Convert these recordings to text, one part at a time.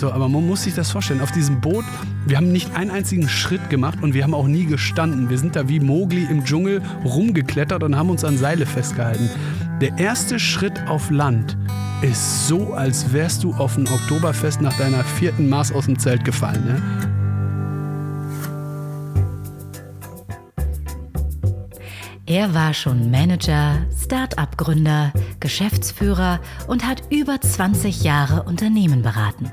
So, aber man muss sich das vorstellen. Auf diesem Boot, wir haben nicht einen einzigen Schritt gemacht und wir haben auch nie gestanden. Wir sind da wie Mowgli im Dschungel rumgeklettert und haben uns an Seile festgehalten. Der erste Schritt auf Land ist so, als wärst du auf ein Oktoberfest nach deiner vierten Maß aus dem Zelt gefallen. Ne? Er war schon Manager, Start-up-Gründer, Geschäftsführer und hat über 20 Jahre Unternehmen beraten.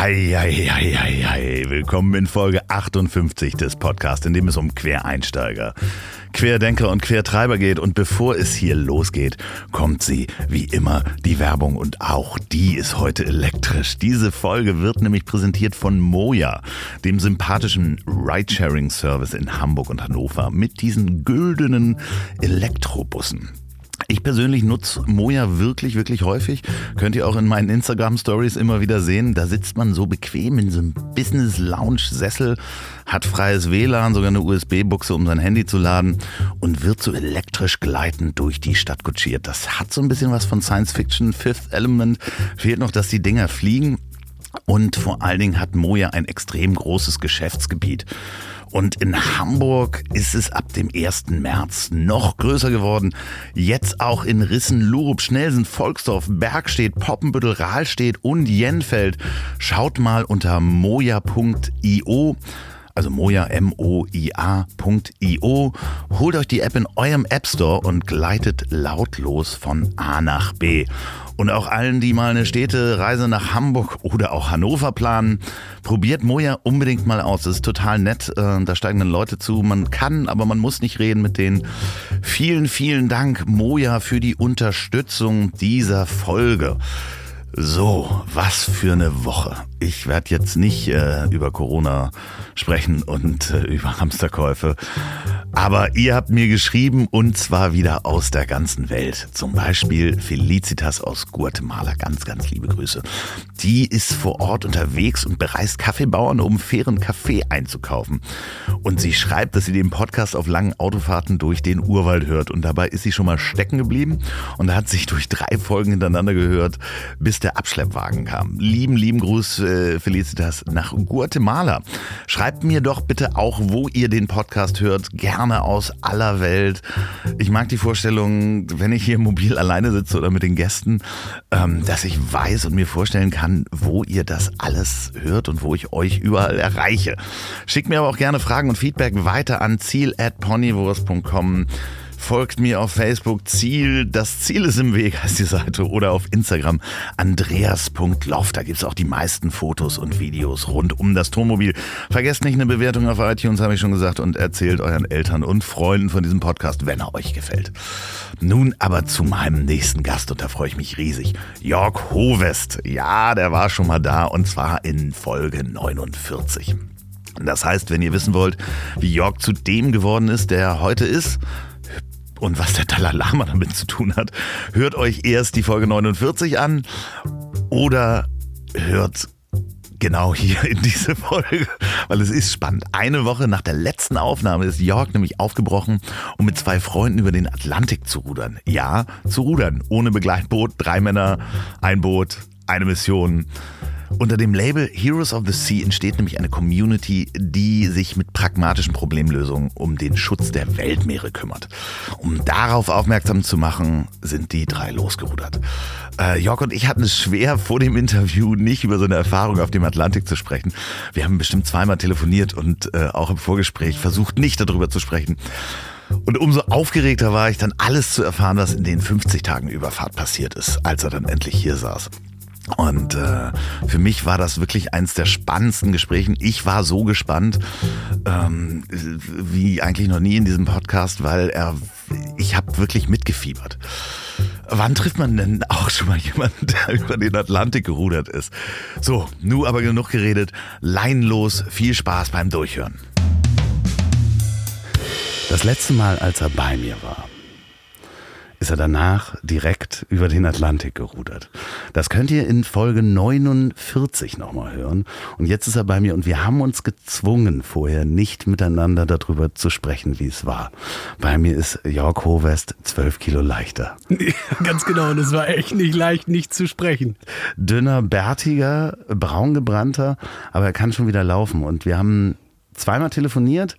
Hei, hei, hei, hei, hei. Willkommen in Folge 58 des Podcasts, in dem es um Quereinsteiger, Querdenker und Quertreiber geht. Und bevor es hier losgeht, kommt sie, wie immer, die Werbung. Und auch die ist heute elektrisch. Diese Folge wird nämlich präsentiert von Moja, dem sympathischen Ridesharing-Service in Hamburg und Hannover mit diesen güldenen Elektrobussen. Ich persönlich nutze Moja wirklich, wirklich häufig. Könnt ihr auch in meinen Instagram-Stories immer wieder sehen. Da sitzt man so bequem in so einem Business-Lounge-Sessel, hat freies WLAN, sogar eine USB-Buchse, um sein Handy zu laden und wird so elektrisch gleitend durch die Stadt kutschiert. Das hat so ein bisschen was von Science-Fiction, Fifth Element. Fehlt noch, dass die Dinger fliegen. Und vor allen Dingen hat Moja ein extrem großes Geschäftsgebiet. Und in Hamburg ist es ab dem 1. März noch größer geworden. Jetzt auch in Rissen, Lurup, Schnelsen, Volksdorf, Bergstedt, Poppenbüttel, Rahlstedt und Jenfeld. Schaut mal unter moja.io also moja, M-O-I-A.io. Holt euch die App in eurem App Store und gleitet lautlos von A nach B. Und auch allen, die mal eine Städtereise nach Hamburg oder auch Hannover planen, probiert Moja unbedingt mal aus. Das ist total nett. Äh, da steigen dann Leute zu. Man kann, aber man muss nicht reden mit denen. Vielen, vielen Dank, Moja, für die Unterstützung dieser Folge. So, was für eine Woche. Ich werde jetzt nicht äh, über Corona sprechen und äh, über Hamsterkäufe. Aber ihr habt mir geschrieben und zwar wieder aus der ganzen Welt. Zum Beispiel Felicitas aus Guatemala. Ganz, ganz liebe Grüße. Die ist vor Ort unterwegs und bereist Kaffeebauern, um fairen Kaffee einzukaufen. Und sie schreibt, dass sie den Podcast auf langen Autofahrten durch den Urwald hört. Und dabei ist sie schon mal stecken geblieben und hat sich durch drei Folgen hintereinander gehört, bis der Abschleppwagen kam. Lieben, lieben Gruß, äh, Felicitas, nach Guatemala. Schreibt mir doch bitte auch, wo ihr den Podcast hört. Gerne aus aller Welt. Ich mag die Vorstellung, wenn ich hier mobil alleine sitze oder mit den Gästen, ähm, dass ich weiß und mir vorstellen kann, wo ihr das alles hört und wo ich euch überall erreiche. Schickt mir aber auch gerne Fragen und Feedback weiter an ziel@ponywurst.com. Folgt mir auf Facebook Ziel, das Ziel ist im Weg heißt die Seite oder auf Instagram andreas.loff. Da gibt es auch die meisten Fotos und Videos rund um das Tonmobil. Vergesst nicht eine Bewertung auf iTunes, habe ich schon gesagt, und erzählt euren Eltern und Freunden von diesem Podcast, wenn er euch gefällt. Nun aber zu meinem nächsten Gast und da freue ich mich riesig. Jörg Hovest. Ja, der war schon mal da und zwar in Folge 49. Das heißt, wenn ihr wissen wollt, wie Jörg zu dem geworden ist, der er heute ist, und was der Dalai Lama damit zu tun hat, hört euch erst die Folge 49 an oder hört genau hier in diese Folge, weil es ist spannend. Eine Woche nach der letzten Aufnahme ist Jörg nämlich aufgebrochen, um mit zwei Freunden über den Atlantik zu rudern. Ja, zu rudern. Ohne Begleitboot, drei Männer, ein Boot, eine Mission. Unter dem Label Heroes of the Sea entsteht nämlich eine Community, die sich mit pragmatischen Problemlösungen um den Schutz der Weltmeere kümmert. Um darauf aufmerksam zu machen, sind die drei losgerudert. Äh, Jörg und ich hatten es schwer, vor dem Interview nicht über so eine Erfahrung auf dem Atlantik zu sprechen. Wir haben bestimmt zweimal telefoniert und äh, auch im Vorgespräch versucht, nicht darüber zu sprechen. Und umso aufgeregter war ich dann alles zu erfahren, was in den 50 Tagen Überfahrt passiert ist, als er dann endlich hier saß. Und äh, für mich war das wirklich eins der spannendsten Gespräche. Ich war so gespannt ähm, wie eigentlich noch nie in diesem Podcast, weil er, ich habe wirklich mitgefiebert. Wann trifft man denn auch schon mal jemanden, der über den Atlantik gerudert ist? So, nu aber genug geredet. Leinlos, viel Spaß beim Durchhören. Das letzte Mal, als er bei mir war, ist er danach direkt über den Atlantik gerudert. Das könnt ihr in Folge 49 nochmal hören. Und jetzt ist er bei mir und wir haben uns gezwungen, vorher nicht miteinander darüber zu sprechen, wie es war. Bei mir ist Jörg Hovest zwölf Kilo leichter. Ganz genau, und es war echt nicht leicht, nicht zu sprechen. Dünner, bärtiger, braungebrannter, aber er kann schon wieder laufen. Und wir haben zweimal telefoniert.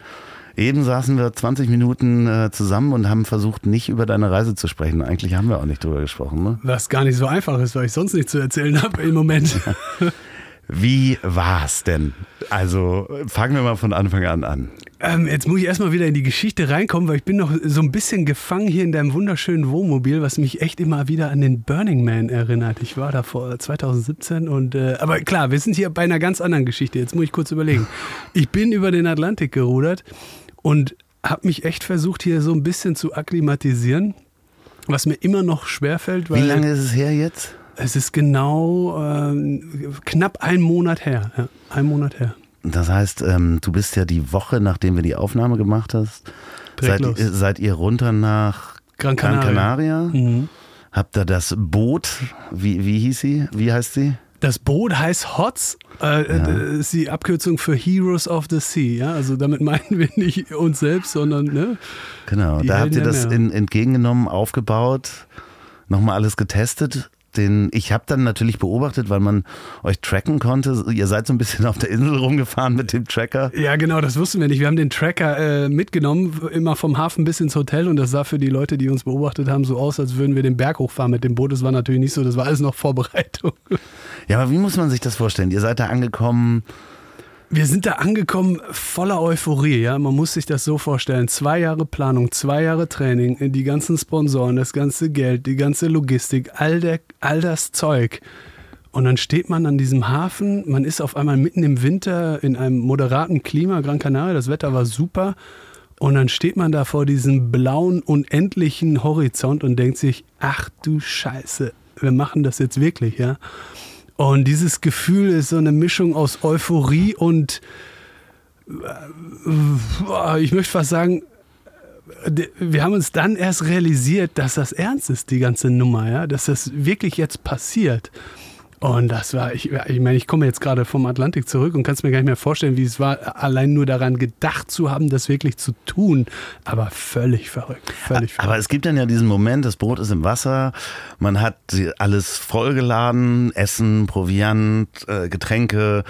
Eben saßen wir 20 Minuten äh, zusammen und haben versucht, nicht über deine Reise zu sprechen. Eigentlich haben wir auch nicht drüber gesprochen. Ne? Was gar nicht so einfach ist, weil ich sonst nichts zu erzählen habe im Moment. Wie war's denn? Also fangen wir mal von Anfang an an. Ähm, jetzt muss ich erstmal wieder in die Geschichte reinkommen, weil ich bin noch so ein bisschen gefangen hier in deinem wunderschönen Wohnmobil, was mich echt immer wieder an den Burning Man erinnert. Ich war da vor 2017 und äh, aber klar, wir sind hier bei einer ganz anderen Geschichte. Jetzt muss ich kurz überlegen. Ich bin über den Atlantik gerudert und habe mich echt versucht, hier so ein bisschen zu akklimatisieren, was mir immer noch schwerfällt. Wie lange ist es her jetzt? Es ist genau äh, knapp ein Monat her. Ja, ein Monat her. Das heißt, ähm, du bist ja die Woche, nachdem wir die Aufnahme gemacht hast, seid, seid, ihr runter nach Gran Canaria. Gran Canaria. Mhm. Habt ihr das Boot, wie, wie hieß sie? Wie heißt sie? Das Boot heißt HOTS, äh, ja. ist die Abkürzung für Heroes of the Sea. Ja? Also damit meinen wir nicht uns selbst, sondern. Ne, genau, da habt ihr das in, entgegengenommen, aufgebaut, nochmal alles getestet den, ich habe dann natürlich beobachtet, weil man euch tracken konnte. Ihr seid so ein bisschen auf der Insel rumgefahren mit dem Tracker. Ja, genau, das wussten wir nicht. Wir haben den Tracker äh, mitgenommen, immer vom Hafen bis ins Hotel und das sah für die Leute, die uns beobachtet haben, so aus, als würden wir den Berg hochfahren mit dem Boot. Das war natürlich nicht so, das war alles noch Vorbereitung. Ja, aber wie muss man sich das vorstellen? Ihr seid da angekommen wir sind da angekommen voller Euphorie, ja. Man muss sich das so vorstellen. Zwei Jahre Planung, zwei Jahre Training, die ganzen Sponsoren, das ganze Geld, die ganze Logistik, all, der, all das Zeug. Und dann steht man an diesem Hafen, man ist auf einmal mitten im Winter in einem moderaten Klima, Gran Canaria, das Wetter war super. Und dann steht man da vor diesem blauen, unendlichen Horizont und denkt sich, ach du Scheiße, wir machen das jetzt wirklich, ja. Und dieses Gefühl ist so eine Mischung aus Euphorie und äh, ich möchte fast sagen, wir haben uns dann erst realisiert, dass das ernst ist, die ganze Nummer, ja, dass das wirklich jetzt passiert. Und das war, ich, ich meine, ich komme jetzt gerade vom Atlantik zurück und kann es mir gar nicht mehr vorstellen, wie es war, allein nur daran gedacht zu haben, das wirklich zu tun. Aber völlig verrückt, völlig verrückt. Aber es gibt dann ja diesen Moment, das Boot ist im Wasser, man hat alles vollgeladen, Essen, Proviant, äh, Getränke.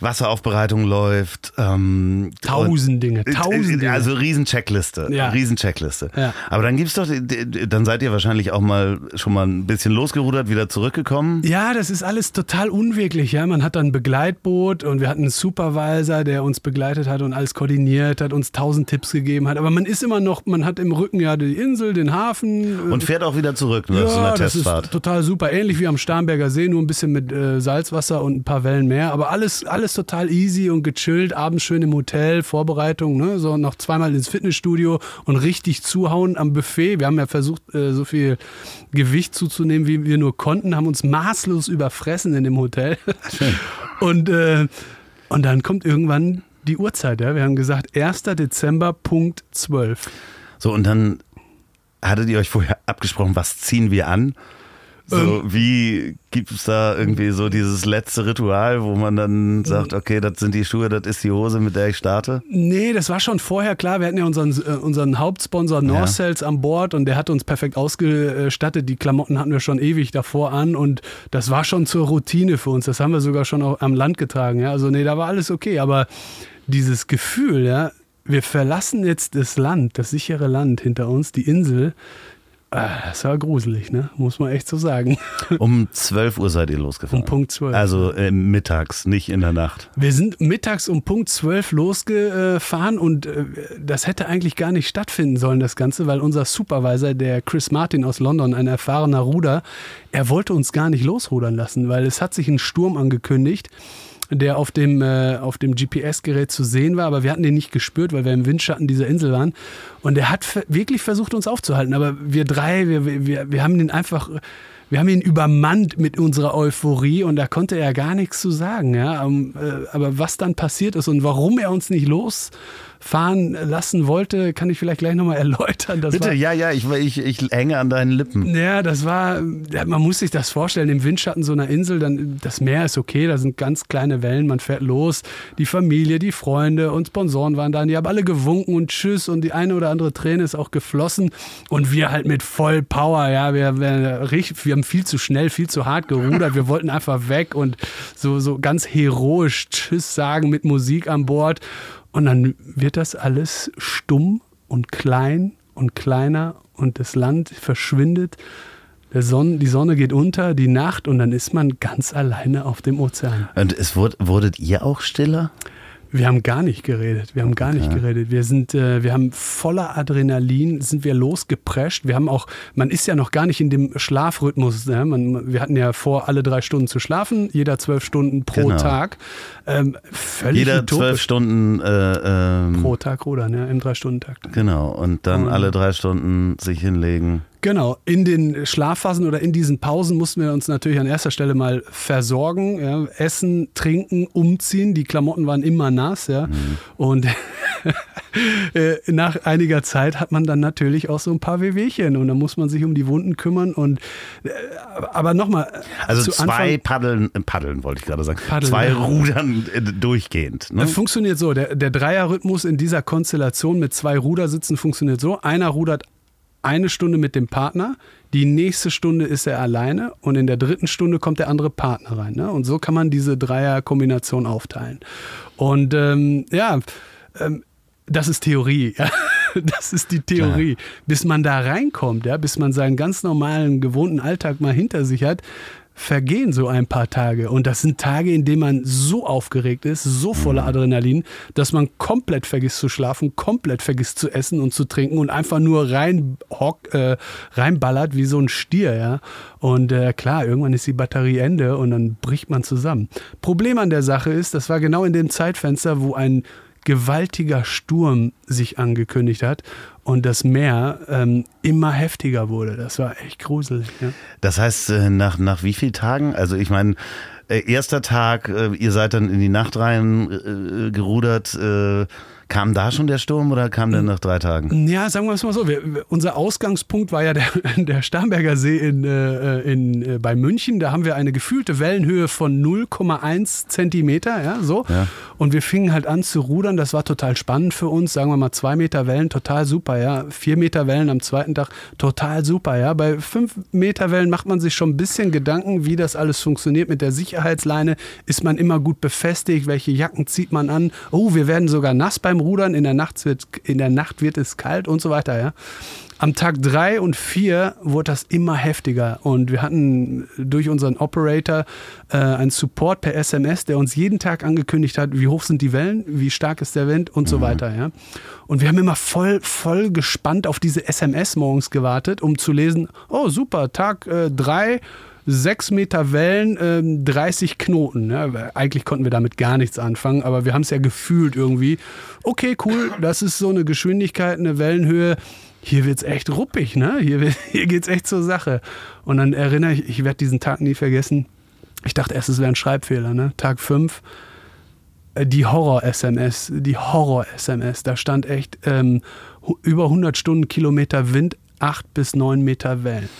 Wasseraufbereitung läuft. Ähm, tausend Dinge, äh, tausend Dinge. Also Riesencheckliste, ja. Riesencheckliste. Ja. Aber dann gibt's doch, dann seid ihr wahrscheinlich auch mal schon mal ein bisschen losgerudert, wieder zurückgekommen. Ja, das ist alles total unwirklich. Ja, man hat dann ein Begleitboot und wir hatten einen Supervisor, der uns begleitet hat und alles koordiniert hat, uns tausend Tipps gegeben hat. Aber man ist immer noch, man hat im Rücken ja die Insel, den Hafen und fährt auch wieder zurück ne, ja, so einer das Testfahrt. Ist total super, ähnlich wie am Starnberger See, nur ein bisschen mit äh, Salzwasser und ein paar Wellen mehr. Aber alles, alles alles total easy und gechillt, abends schön im Hotel, Vorbereitung, ne? so noch zweimal ins Fitnessstudio und richtig zuhauen am Buffet. Wir haben ja versucht, äh, so viel Gewicht zuzunehmen, wie wir nur konnten, haben uns maßlos überfressen in dem Hotel. Schön. Und, äh, und dann kommt irgendwann die Uhrzeit. Ja? Wir haben gesagt, 1. Dezember, Punkt 12. So, und dann hattet ihr euch vorher abgesprochen, was ziehen wir an? So, ähm, wie gibt es da irgendwie so dieses letzte Ritual, wo man dann sagt, okay, das sind die Schuhe, das ist die Hose, mit der ich starte? Nee, das war schon vorher klar. Wir hatten ja unseren, äh, unseren Hauptsponsor North ja. an Bord und der hat uns perfekt ausgestattet. Die Klamotten hatten wir schon ewig davor an und das war schon zur Routine für uns. Das haben wir sogar schon auch am Land getragen. Ja? Also nee, da war alles okay. Aber dieses Gefühl, ja, wir verlassen jetzt das Land, das sichere Land hinter uns, die Insel das war gruselig, ne? Muss man echt so sagen. Um 12 Uhr seid ihr losgefahren. Um Punkt 12. Also äh, mittags, nicht in der Nacht. Wir sind mittags um Punkt 12 losgefahren und äh, das hätte eigentlich gar nicht stattfinden sollen, das Ganze, weil unser Supervisor, der Chris Martin aus London, ein erfahrener Ruder, er wollte uns gar nicht losrudern lassen, weil es hat sich ein Sturm angekündigt der auf dem, äh, auf dem GPS-Gerät zu sehen war, aber wir hatten den nicht gespürt, weil wir im Windschatten dieser Insel waren. Und er hat wirklich versucht, uns aufzuhalten. Aber wir drei, wir, wir, wir haben den einfach, wir haben ihn übermannt mit unserer Euphorie und da konnte er gar nichts zu sagen. Ja? Ähm, äh, aber was dann passiert ist und warum er uns nicht los fahren lassen wollte, kann ich vielleicht gleich nochmal erläutern. Das Bitte, war, ja, ja, ich, ich, ich hänge an deinen Lippen. Ja, das war, man muss sich das vorstellen, im Windschatten so einer Insel, dann das Meer ist okay, da sind ganz kleine Wellen, man fährt los, die Familie, die Freunde und Sponsoren waren da, die haben alle gewunken und tschüss und die eine oder andere Träne ist auch geflossen und wir halt mit voll Power, ja, wir, wir, wir haben viel zu schnell, viel zu hart gerudert, wir wollten einfach weg und so, so ganz heroisch Tschüss sagen mit Musik an Bord und dann wird das alles stumm und klein und kleiner und das Land verschwindet. Sonne, die Sonne geht unter, die Nacht und dann ist man ganz alleine auf dem Ozean. Und es wurde, wurdet ihr auch stiller? Wir haben gar nicht geredet. Wir haben gar okay. nicht geredet. Wir sind, äh, wir haben voller Adrenalin sind wir losgeprescht. Wir haben auch, man ist ja noch gar nicht in dem Schlafrhythmus. Ne? Man, wir hatten ja vor, alle drei Stunden zu schlafen, jeder zwölf Stunden pro genau. Tag. Ähm, völlig jeder zwölf Stunden äh, ähm, pro Tag rudern, ja, im Drei-Stunden-Takt. Genau. Und dann und alle drei Stunden sich hinlegen. Genau, in den Schlafphasen oder in diesen Pausen mussten wir uns natürlich an erster Stelle mal versorgen, ja, essen, trinken, umziehen. Die Klamotten waren immer nass, ja. Mhm. Und äh, nach einiger Zeit hat man dann natürlich auch so ein paar Wehwehchen und dann muss man sich um die Wunden kümmern und äh, aber nochmal. Also zwei Anfang, Paddeln, äh, Paddeln wollte ich gerade sagen. Paddeln, zwei Rudern durchgehend. Ne? Funktioniert so. Der, der Dreierrhythmus in dieser Konstellation mit zwei Rudersitzen funktioniert so. Einer rudert eine Stunde mit dem Partner, die nächste Stunde ist er alleine und in der dritten Stunde kommt der andere Partner rein. Ne? Und so kann man diese Dreierkombination aufteilen. Und ähm, ja, ähm, das ist Theorie. Ja? Das ist die Theorie. Ja. Bis man da reinkommt, ja, bis man seinen ganz normalen, gewohnten Alltag mal hinter sich hat, vergehen so ein paar Tage. Und das sind Tage, in denen man so aufgeregt ist, so voller. Adrenalin, dass man komplett vergisst zu schlafen, komplett vergisst zu essen und zu trinken und einfach nur rein hock, äh, reinballert wie so ein Stier. Ja? Und äh, klar, irgendwann ist die Batterie Ende und dann bricht man zusammen. Problem an der Sache ist, das war genau in dem Zeitfenster, wo ein gewaltiger Sturm sich angekündigt hat und das Meer ähm, immer heftiger wurde. Das war echt gruselig. Ja. Das heißt, äh, nach, nach wie vielen Tagen? Also ich meine, äh, erster Tag, äh, ihr seid dann in die Nacht rein äh, gerudert. Äh, Kam da schon der Sturm oder kam der nach drei Tagen? Ja, sagen wir es mal so. Wir, unser Ausgangspunkt war ja der, der Starnberger See in, äh, in, äh, bei München. Da haben wir eine gefühlte Wellenhöhe von 0,1 Zentimeter. Ja, so. Ja. Und wir fingen halt an zu rudern. Das war total spannend für uns. Sagen wir mal zwei Meter Wellen, total super. Ja. Vier Meter Wellen am zweiten Tag, total super. Ja. Bei fünf Meter Wellen macht man sich schon ein bisschen Gedanken, wie das alles funktioniert. Mit der Sicherheitsleine ist man immer gut befestigt. Welche Jacken zieht man an? Oh, wir werden sogar nass beim beim Rudern, in der Nacht wird, in der Nacht wird es kalt und so weiter. Ja. Am Tag drei und vier wurde das immer heftiger und wir hatten durch unseren Operator äh, einen Support per SMS, der uns jeden Tag angekündigt hat, wie hoch sind die Wellen, wie stark ist der Wind und mhm. so weiter. Ja. Und wir haben immer voll, voll gespannt auf diese SMS morgens gewartet, um zu lesen, oh super, Tag äh, drei 6 Meter Wellen, ähm, 30 Knoten. Ja, eigentlich konnten wir damit gar nichts anfangen, aber wir haben es ja gefühlt irgendwie. Okay, cool, das ist so eine Geschwindigkeit, eine Wellenhöhe. Hier wird es echt ruppig, ne? Hier, hier geht es echt zur Sache. Und dann erinnere ich, ich werde diesen Tag nie vergessen. Ich dachte erst, es wäre ein Schreibfehler, ne? Tag 5 äh, die Horror-SMS, die Horror-SMS, da stand echt ähm, über 100 Stundenkilometer Wind, 8 bis 9 Meter Wellen.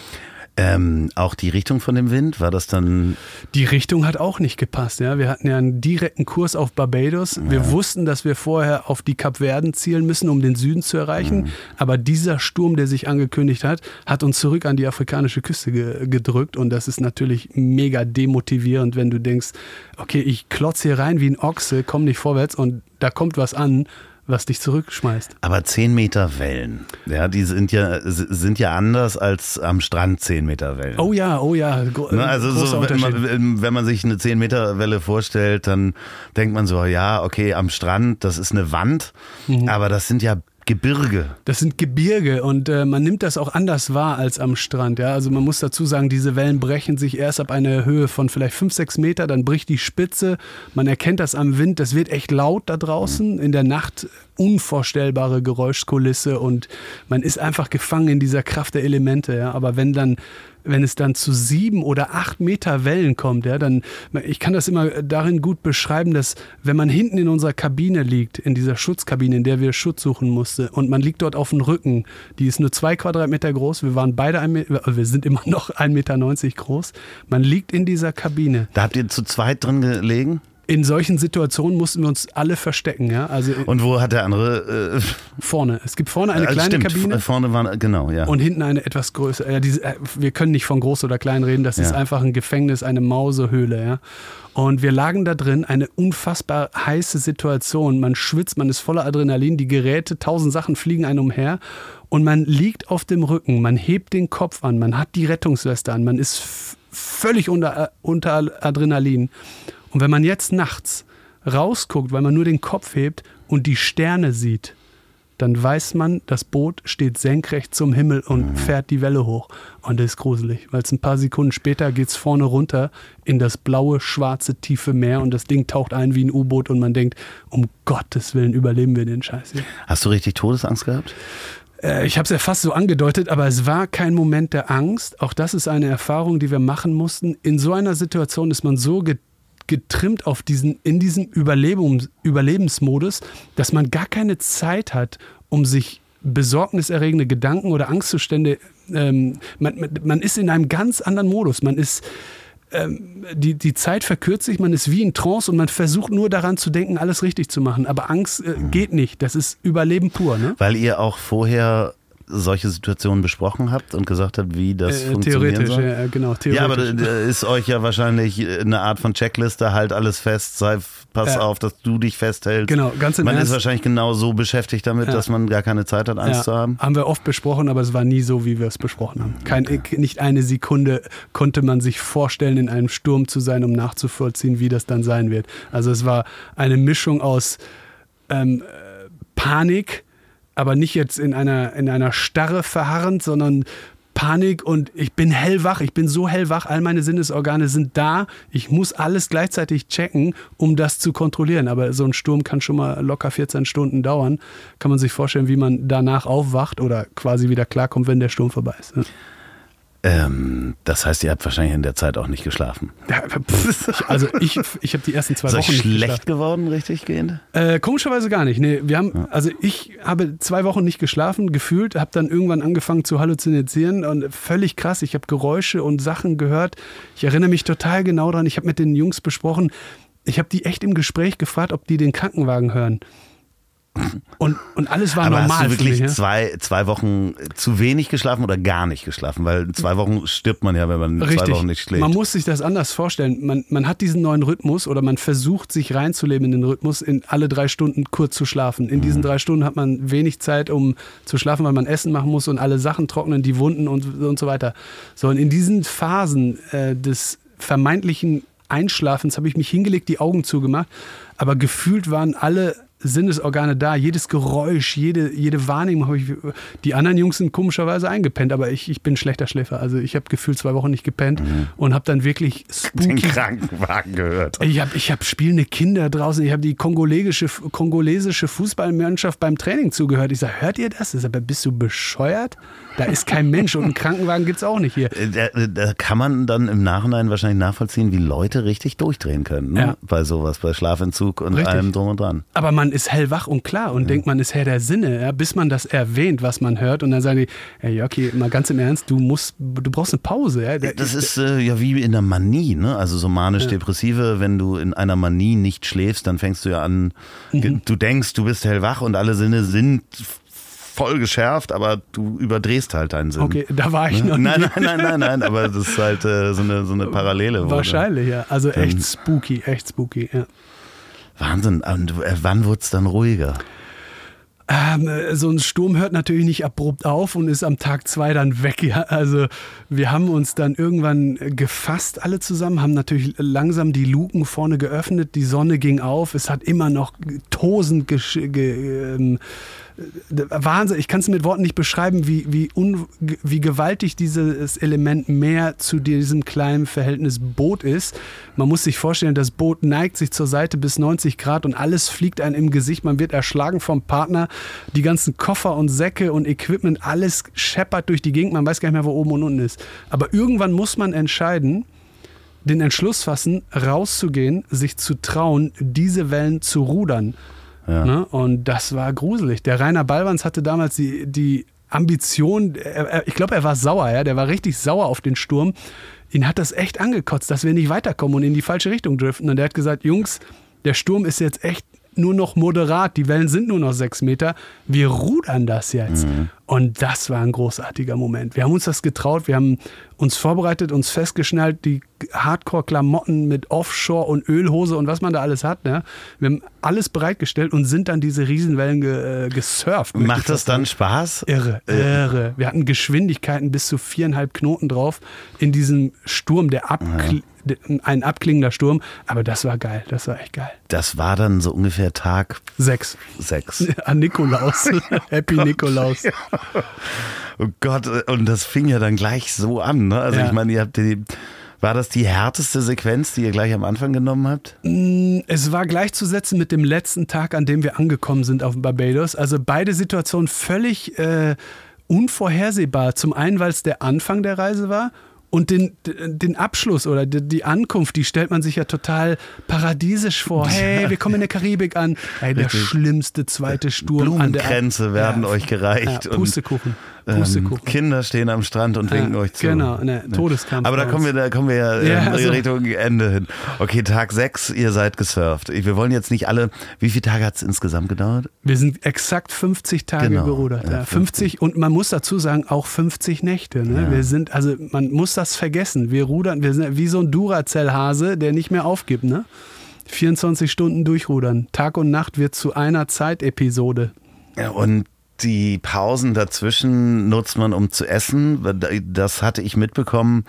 Ähm, auch die Richtung von dem Wind, war das dann? Die Richtung hat auch nicht gepasst. Ja. Wir hatten ja einen direkten Kurs auf Barbados. Ja. Wir wussten, dass wir vorher auf die Kapverden zielen müssen, um den Süden zu erreichen. Mhm. Aber dieser Sturm, der sich angekündigt hat, hat uns zurück an die afrikanische Küste ge gedrückt. Und das ist natürlich mega demotivierend, wenn du denkst, okay, ich klotze hier rein wie ein Ochse, komm nicht vorwärts und da kommt was an was dich zurückschmeißt. Aber 10 Meter Wellen, ja, die sind ja, sind ja anders als am Strand 10 Meter Wellen. Oh ja, oh ja. Gro ne, also so, wenn, man, wenn man sich eine 10 Meter Welle vorstellt, dann denkt man so, ja, okay, am Strand, das ist eine Wand, mhm. aber das sind ja Gebirge. Das sind Gebirge und äh, man nimmt das auch anders wahr als am Strand. Ja? Also man muss dazu sagen, diese Wellen brechen sich erst ab einer Höhe von vielleicht 5, 6 Meter, dann bricht die Spitze. Man erkennt das am Wind, das wird echt laut da draußen. In der Nacht unvorstellbare Geräuschkulisse und man ist einfach gefangen in dieser Kraft der Elemente. Ja? Aber wenn dann wenn es dann zu sieben oder acht Meter Wellen kommt, ja, dann, ich kann das immer darin gut beschreiben, dass wenn man hinten in unserer Kabine liegt, in dieser Schutzkabine, in der wir Schutz suchen mussten, und man liegt dort auf dem Rücken, die ist nur zwei Quadratmeter groß, wir waren beide, ein, wir sind immer noch 1,90 Meter groß, man liegt in dieser Kabine. Da habt ihr zu zweit drin gelegen? In solchen Situationen mussten wir uns alle verstecken. Ja? Also und wo hat der andere? Äh, vorne. Es gibt vorne eine äh, kleine stimmt, Kabine. Vorne war genau, ja. Und hinten eine etwas größere. Ja, diese, äh, wir können nicht von groß oder klein reden. Das ja. ist einfach ein Gefängnis, eine Mausehöhle. Ja? Und wir lagen da drin, eine unfassbar heiße Situation. Man schwitzt, man ist voller Adrenalin, die Geräte, tausend Sachen fliegen einem umher. Und man liegt auf dem Rücken, man hebt den Kopf an, man hat die Rettungsweste an, man ist völlig unter, äh, unter Adrenalin. Und wenn man jetzt nachts rausguckt, weil man nur den Kopf hebt und die Sterne sieht, dann weiß man, das Boot steht senkrecht zum Himmel und mhm. fährt die Welle hoch. Und das ist gruselig, weil es ein paar Sekunden später geht es vorne runter in das blaue, schwarze, tiefe Meer und das Ding taucht ein wie ein U-Boot und man denkt, um Gottes Willen überleben wir den Scheiß hier. Hast du richtig Todesangst gehabt? Äh, ich habe es ja fast so angedeutet, aber es war kein Moment der Angst. Auch das ist eine Erfahrung, die wir machen mussten. In so einer Situation ist man so getrimmt auf diesen, in diesem Überlebens, Überlebensmodus, dass man gar keine Zeit hat, um sich besorgniserregende Gedanken oder Angstzustände, ähm, man, man ist in einem ganz anderen Modus. Man ist, ähm, die, die Zeit verkürzt sich, man ist wie in Trance und man versucht nur daran zu denken, alles richtig zu machen. Aber Angst äh, geht nicht. Das ist Überleben pur. Ne? Weil ihr auch vorher solche Situationen besprochen habt und gesagt habt, wie das äh, funktionieren theoretisch, soll? Ja, genau, theoretisch. Ja, aber da ist euch ja wahrscheinlich eine Art von Checkliste, halt alles fest, sei, pass ja. auf, dass du dich festhältst. Genau, ganz im Man Ernst. ist wahrscheinlich genau so beschäftigt damit, ja. dass man gar keine Zeit hat, Angst zu haben. Haben wir oft besprochen, aber es war nie so, wie wir es besprochen haben. Kein, nicht eine Sekunde konnte man sich vorstellen, in einem Sturm zu sein, um nachzuvollziehen, wie das dann sein wird. Also es war eine Mischung aus ähm, Panik, aber nicht jetzt in einer, in einer Starre verharrend, sondern Panik und ich bin hellwach, ich bin so hellwach, all meine Sinnesorgane sind da. Ich muss alles gleichzeitig checken, um das zu kontrollieren. Aber so ein Sturm kann schon mal locker 14 Stunden dauern. Kann man sich vorstellen, wie man danach aufwacht oder quasi wieder klarkommt, wenn der Sturm vorbei ist. Ne? Ähm, das heißt, ihr habt wahrscheinlich in der Zeit auch nicht geschlafen. Ja, also ich, ich habe die ersten zwei Ist Wochen nicht schlecht geschlafen. geworden, richtig gehend? Äh, komischerweise gar nicht. Nee, wir haben, ja. also ich habe zwei Wochen nicht geschlafen, gefühlt, habe dann irgendwann angefangen zu halluzinieren und völlig krass. Ich habe Geräusche und Sachen gehört. Ich erinnere mich total genau daran. Ich habe mit den Jungs besprochen. Ich habe die echt im Gespräch gefragt, ob die den Krankenwagen hören. Und, und alles war Aber normal. Hast du wirklich mich, zwei, zwei Wochen zu wenig geschlafen oder gar nicht geschlafen? Weil zwei Wochen stirbt man ja, wenn man Richtig. zwei Wochen nicht schläft. Man muss sich das anders vorstellen. Man, man hat diesen neuen Rhythmus oder man versucht, sich reinzuleben in den Rhythmus, in alle drei Stunden kurz zu schlafen. In diesen mhm. drei Stunden hat man wenig Zeit, um zu schlafen, weil man Essen machen muss und alle Sachen trocknen, die Wunden und, und so weiter. So, und in diesen Phasen äh, des vermeintlichen Einschlafens habe ich mich hingelegt, die Augen zugemacht, aber gefühlt waren alle Sinnesorgane da, jedes Geräusch, jede, jede Wahrnehmung habe ich. Die anderen Jungs sind komischerweise eingepennt, aber ich, ich bin schlechter Schläfer. Also ich habe gefühlt zwei Wochen nicht gepennt mhm. und habe dann wirklich spooky. Den Krankenwagen gehört. Ich habe ich hab spielende Kinder draußen, ich habe die kongolesische, kongolesische Fußballmannschaft beim Training zugehört. Ich sage, hört ihr das? Ich sage, bist du bescheuert? Da ist kein Mensch und einen Krankenwagen gibt es auch nicht hier. Äh, da, da, kann man dann im Nachhinein wahrscheinlich nachvollziehen, wie Leute richtig durchdrehen können. Ne? Ja. Bei sowas, bei Schlafentzug und richtig. allem drum und dran. Aber man ist hellwach und klar und ja. denkt, man ist Herr der Sinne, ja, bis man das erwähnt, was man hört. Und dann sagen die, hey Jockey, mal ganz im Ernst, du musst, du brauchst eine Pause. Ja? Das ist äh, ja wie in der Manie, ne? Also so manisch-depressive, wenn du in einer Manie nicht schläfst, dann fängst du ja an, mhm. du denkst, du bist hellwach und alle Sinne sind voll geschärft, aber du überdrehst halt deinen Sinn. Okay, da war ich ne? noch nicht. Nein, nein, nein, nein, nein, aber das ist halt äh, so, eine, so eine Parallele. Wahrscheinlich, ja. Also echt spooky, echt spooky, ja. Wahnsinn. Und äh, wann wurde es dann ruhiger? Ähm, so ein Sturm hört natürlich nicht abrupt auf und ist am Tag zwei dann weg. Ja? Also wir haben uns dann irgendwann gefasst alle zusammen, haben natürlich langsam die Luken vorne geöffnet, die Sonne ging auf, es hat immer noch tosend ge ge ähm, Wahnsinn, ich kann es mit Worten nicht beschreiben, wie, wie, un, wie gewaltig dieses Element Meer zu diesem kleinen Verhältnis Boot ist. Man muss sich vorstellen, das Boot neigt sich zur Seite bis 90 Grad und alles fliegt einem im Gesicht. Man wird erschlagen vom Partner. Die ganzen Koffer und Säcke und Equipment, alles scheppert durch die Gegend. Man weiß gar nicht mehr, wo oben und unten ist. Aber irgendwann muss man entscheiden, den Entschluss fassen, rauszugehen, sich zu trauen, diese Wellen zu rudern. Ja. Ne? Und das war gruselig. Der Rainer Ballwanz hatte damals die, die Ambition, er, ich glaube, er war sauer, ja, der war richtig sauer auf den Sturm. Ihn hat das echt angekotzt, dass wir nicht weiterkommen und in die falsche Richtung driften. Und er hat gesagt, Jungs, der Sturm ist jetzt echt nur noch moderat, die Wellen sind nur noch sechs Meter, wir rudern das jetzt. Mhm. Und das war ein großartiger Moment. Wir haben uns das getraut, wir haben uns vorbereitet, uns festgeschnallt, die Hardcore-Klamotten mit Offshore und Ölhose und was man da alles hat. Ne? Wir haben alles bereitgestellt und sind dann diese Riesenwellen ge, äh, gesurft. Macht das dann Spaß? Irre, irre. Wir hatten Geschwindigkeiten bis zu viereinhalb Knoten drauf in diesem Sturm, der abkl ein abklingender Sturm, aber das war geil, das war echt geil. Das war dann so ungefähr Tag sechs. Sechs. An Nikolaus. Happy Nikolaus. Oh Gott, und das fing ja dann gleich so an. Ne? Also ja. ich meine, ihr habt die, war das die härteste Sequenz, die ihr gleich am Anfang genommen habt? Mm, es war gleichzusetzen mit dem letzten Tag, an dem wir angekommen sind auf Barbados. Also beide Situationen völlig äh, unvorhersehbar. Zum einen, weil es der Anfang der Reise war und den, den Abschluss oder die Ankunft, die stellt man sich ja total paradiesisch vor. Hey, wir kommen in der Karibik an. Hey, der Richtig. schlimmste zweite Sturm an der Grenze werden ja, euch gereicht. Ja, Pustekuchen. Ähm, Kinder stehen am Strand und winken ja, euch zu. Genau, ne, Todeskampf. Aber da kommen wir, da kommen wir ja, ja ähm, also, Richtung Ende hin. Okay, Tag 6, ihr seid gesurft. Wir wollen jetzt nicht alle, wie viele Tage hat es insgesamt gedauert? Wir sind exakt 50 Tage genau, gerudert. Ja, 50. 50 und man muss dazu sagen, auch 50 Nächte. Ne? Wir sind, also man muss das vergessen. Wir rudern, wir sind wie so ein Duracell-Hase, der nicht mehr aufgibt. Ne? 24 Stunden durchrudern. Tag und Nacht wird zu einer Zeitepisode. Ja, und die Pausen dazwischen nutzt man, um zu essen. Das hatte ich mitbekommen,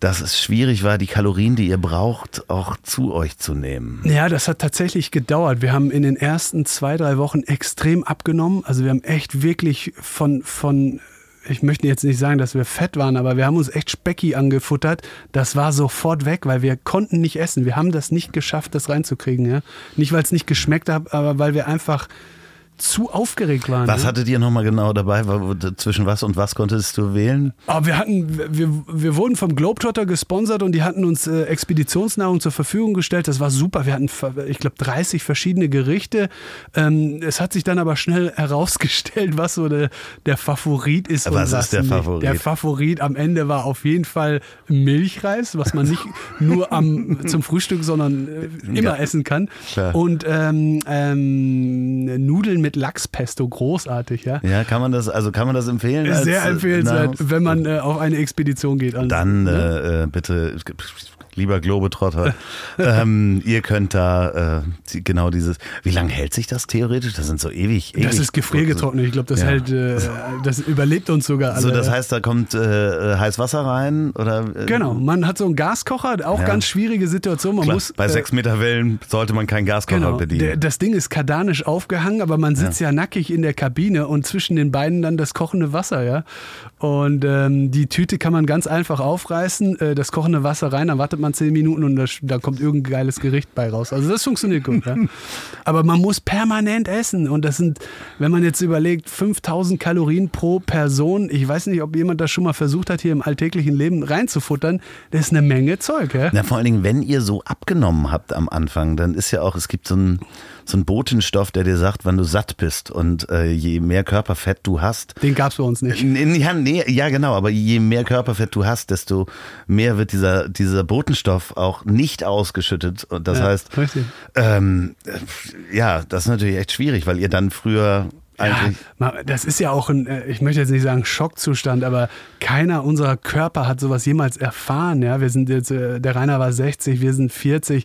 dass es schwierig war, die Kalorien, die ihr braucht, auch zu euch zu nehmen. Ja, das hat tatsächlich gedauert. Wir haben in den ersten zwei, drei Wochen extrem abgenommen. Also wir haben echt wirklich von, von ich möchte jetzt nicht sagen, dass wir fett waren, aber wir haben uns echt Specki angefuttert. Das war sofort weg, weil wir konnten nicht essen. Wir haben das nicht geschafft, das reinzukriegen. Ja? Nicht, weil es nicht geschmeckt hat, aber weil wir einfach zu aufgeregt waren. Was ja? hattet ihr nochmal genau dabei? Zwischen was und was konntest du wählen? Oh, wir, hatten, wir, wir wurden vom Globetrotter gesponsert und die hatten uns äh, Expeditionsnahrung zur Verfügung gestellt. Das war super. Wir hatten, ich glaube, 30 verschiedene Gerichte. Ähm, es hat sich dann aber schnell herausgestellt, was so der, der Favorit ist. Was ist der Favorit? Der Favorit am Ende war auf jeden Fall Milchreis, was man nicht nur am, zum Frühstück, sondern äh, immer ja, essen kann. Klar. Und ähm, ähm, Nudeln mit Lachspesto, großartig, ja. Ja, kann man das, also kann man das empfehlen? Sehr als, empfehlenswert, wenn man äh, auf eine Expedition geht. Also, Dann ne? äh, bitte lieber Globetrotter, ähm, ihr könnt da äh, genau dieses. Wie lange hält sich das theoretisch? Das sind so ewig. ewig das ist gefriergetrocknet. Ich glaube, das ja. hält, äh, das überlebt uns sogar. Alle. So, das heißt, da kommt äh, heiß Wasser rein oder? Äh, genau. Man hat so einen Gaskocher, auch ja. ganz schwierige Situation. Man Klar, muss bei äh, sechs Meter Wellen sollte man keinen Gaskocher genau, bedienen. Das Ding ist kardanisch aufgehangen, aber man sitzt ja. ja. nackig in der Kabine und zwischen den beiden dann das kochende Wasser, ja. Und ähm, die Tüte kann man ganz einfach aufreißen, äh, das kochende Wasser rein, dann wartet man zehn Minuten und da, da kommt irgendein geiles Gericht bei raus. Also das funktioniert gut. ja. Aber man muss permanent essen und das sind, wenn man jetzt überlegt, 5000 Kalorien pro Person. Ich weiß nicht, ob jemand das schon mal versucht hat, hier im alltäglichen Leben reinzufuttern. Das ist eine Menge Zeug. Ja? Na, vor allen Dingen, wenn ihr so abgenommen habt am Anfang, dann ist ja auch, es gibt so ein so ein Botenstoff, der dir sagt, wann du satt bist. Und äh, je mehr Körperfett du hast. Den gab es bei uns nicht. Ja, nee, ja, genau, aber je mehr Körperfett du hast, desto mehr wird dieser, dieser Botenstoff auch nicht ausgeschüttet. Und das ja, heißt, ähm, ja, das ist natürlich echt schwierig, weil ihr dann früher eigentlich. Ja, das ist ja auch ein, äh, ich möchte jetzt nicht sagen Schockzustand, aber keiner unserer Körper hat sowas jemals erfahren. Ja, wir sind jetzt, äh, der Rainer war 60, wir sind 40.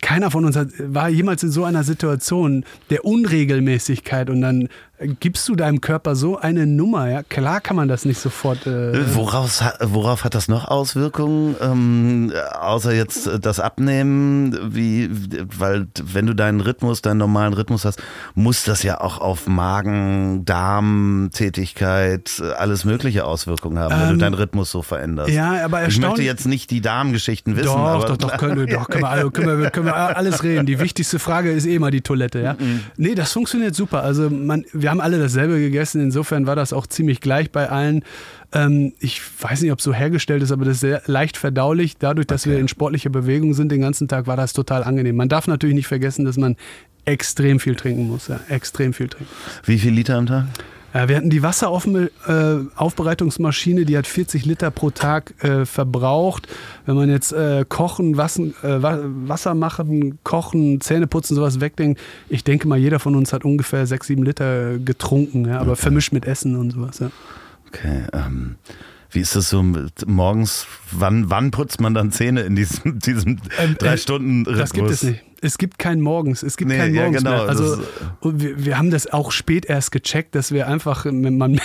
Keiner von uns hat, war jemals in so einer Situation der Unregelmäßigkeit und dann gibst du deinem Körper so eine Nummer. Ja? Klar kann man das nicht sofort. Äh woraus, worauf hat das noch Auswirkungen? Ähm, außer jetzt das Abnehmen, wie, weil wenn du deinen Rhythmus, deinen normalen Rhythmus hast, muss das ja auch auf Magen, Darm, Tätigkeit, alles mögliche Auswirkungen haben, ähm, wenn du ähm, deinen Rhythmus so veränderst. Ja, aber erstaunlich. Ich möchte jetzt nicht die Darmgeschichten wissen. Doch, doch, doch, können, doch können, wir, also, können, wir, können wir alles reden. Die wichtigste Frage ist eh immer die Toilette. Ja? Mhm. Nee, das funktioniert super. Also man, wir haben alle dasselbe gegessen. Insofern war das auch ziemlich gleich bei allen. Ähm, ich weiß nicht, ob es so hergestellt ist, aber das ist sehr leicht verdaulich. Dadurch, dass okay. wir in sportlicher Bewegung sind den ganzen Tag, war das total angenehm. Man darf natürlich nicht vergessen, dass man extrem viel trinken muss. Ja? Extrem viel trinken. Wie viel Liter am Tag? Wir hatten die Wasseraufbereitungsmaschine, die hat 40 Liter pro Tag äh, verbraucht. Wenn man jetzt äh, kochen, Wassen, äh, Wasser machen, kochen, Zähne putzen, sowas wegdenkt, ich denke mal, jeder von uns hat ungefähr 6, 7 Liter getrunken, ja, aber okay. vermischt mit Essen und sowas. Ja. Okay, ähm, wie ist das so morgens? Wann, wann putzt man dann Zähne in diesem, diesem ähm, drei Stunden Rhythmus? Das gibt es nicht. Es gibt kein Morgens. Es gibt nee, kein Morgens ja, genau, mehr. Also wir, wir, haben das auch spät erst gecheckt, dass wir einfach, man, man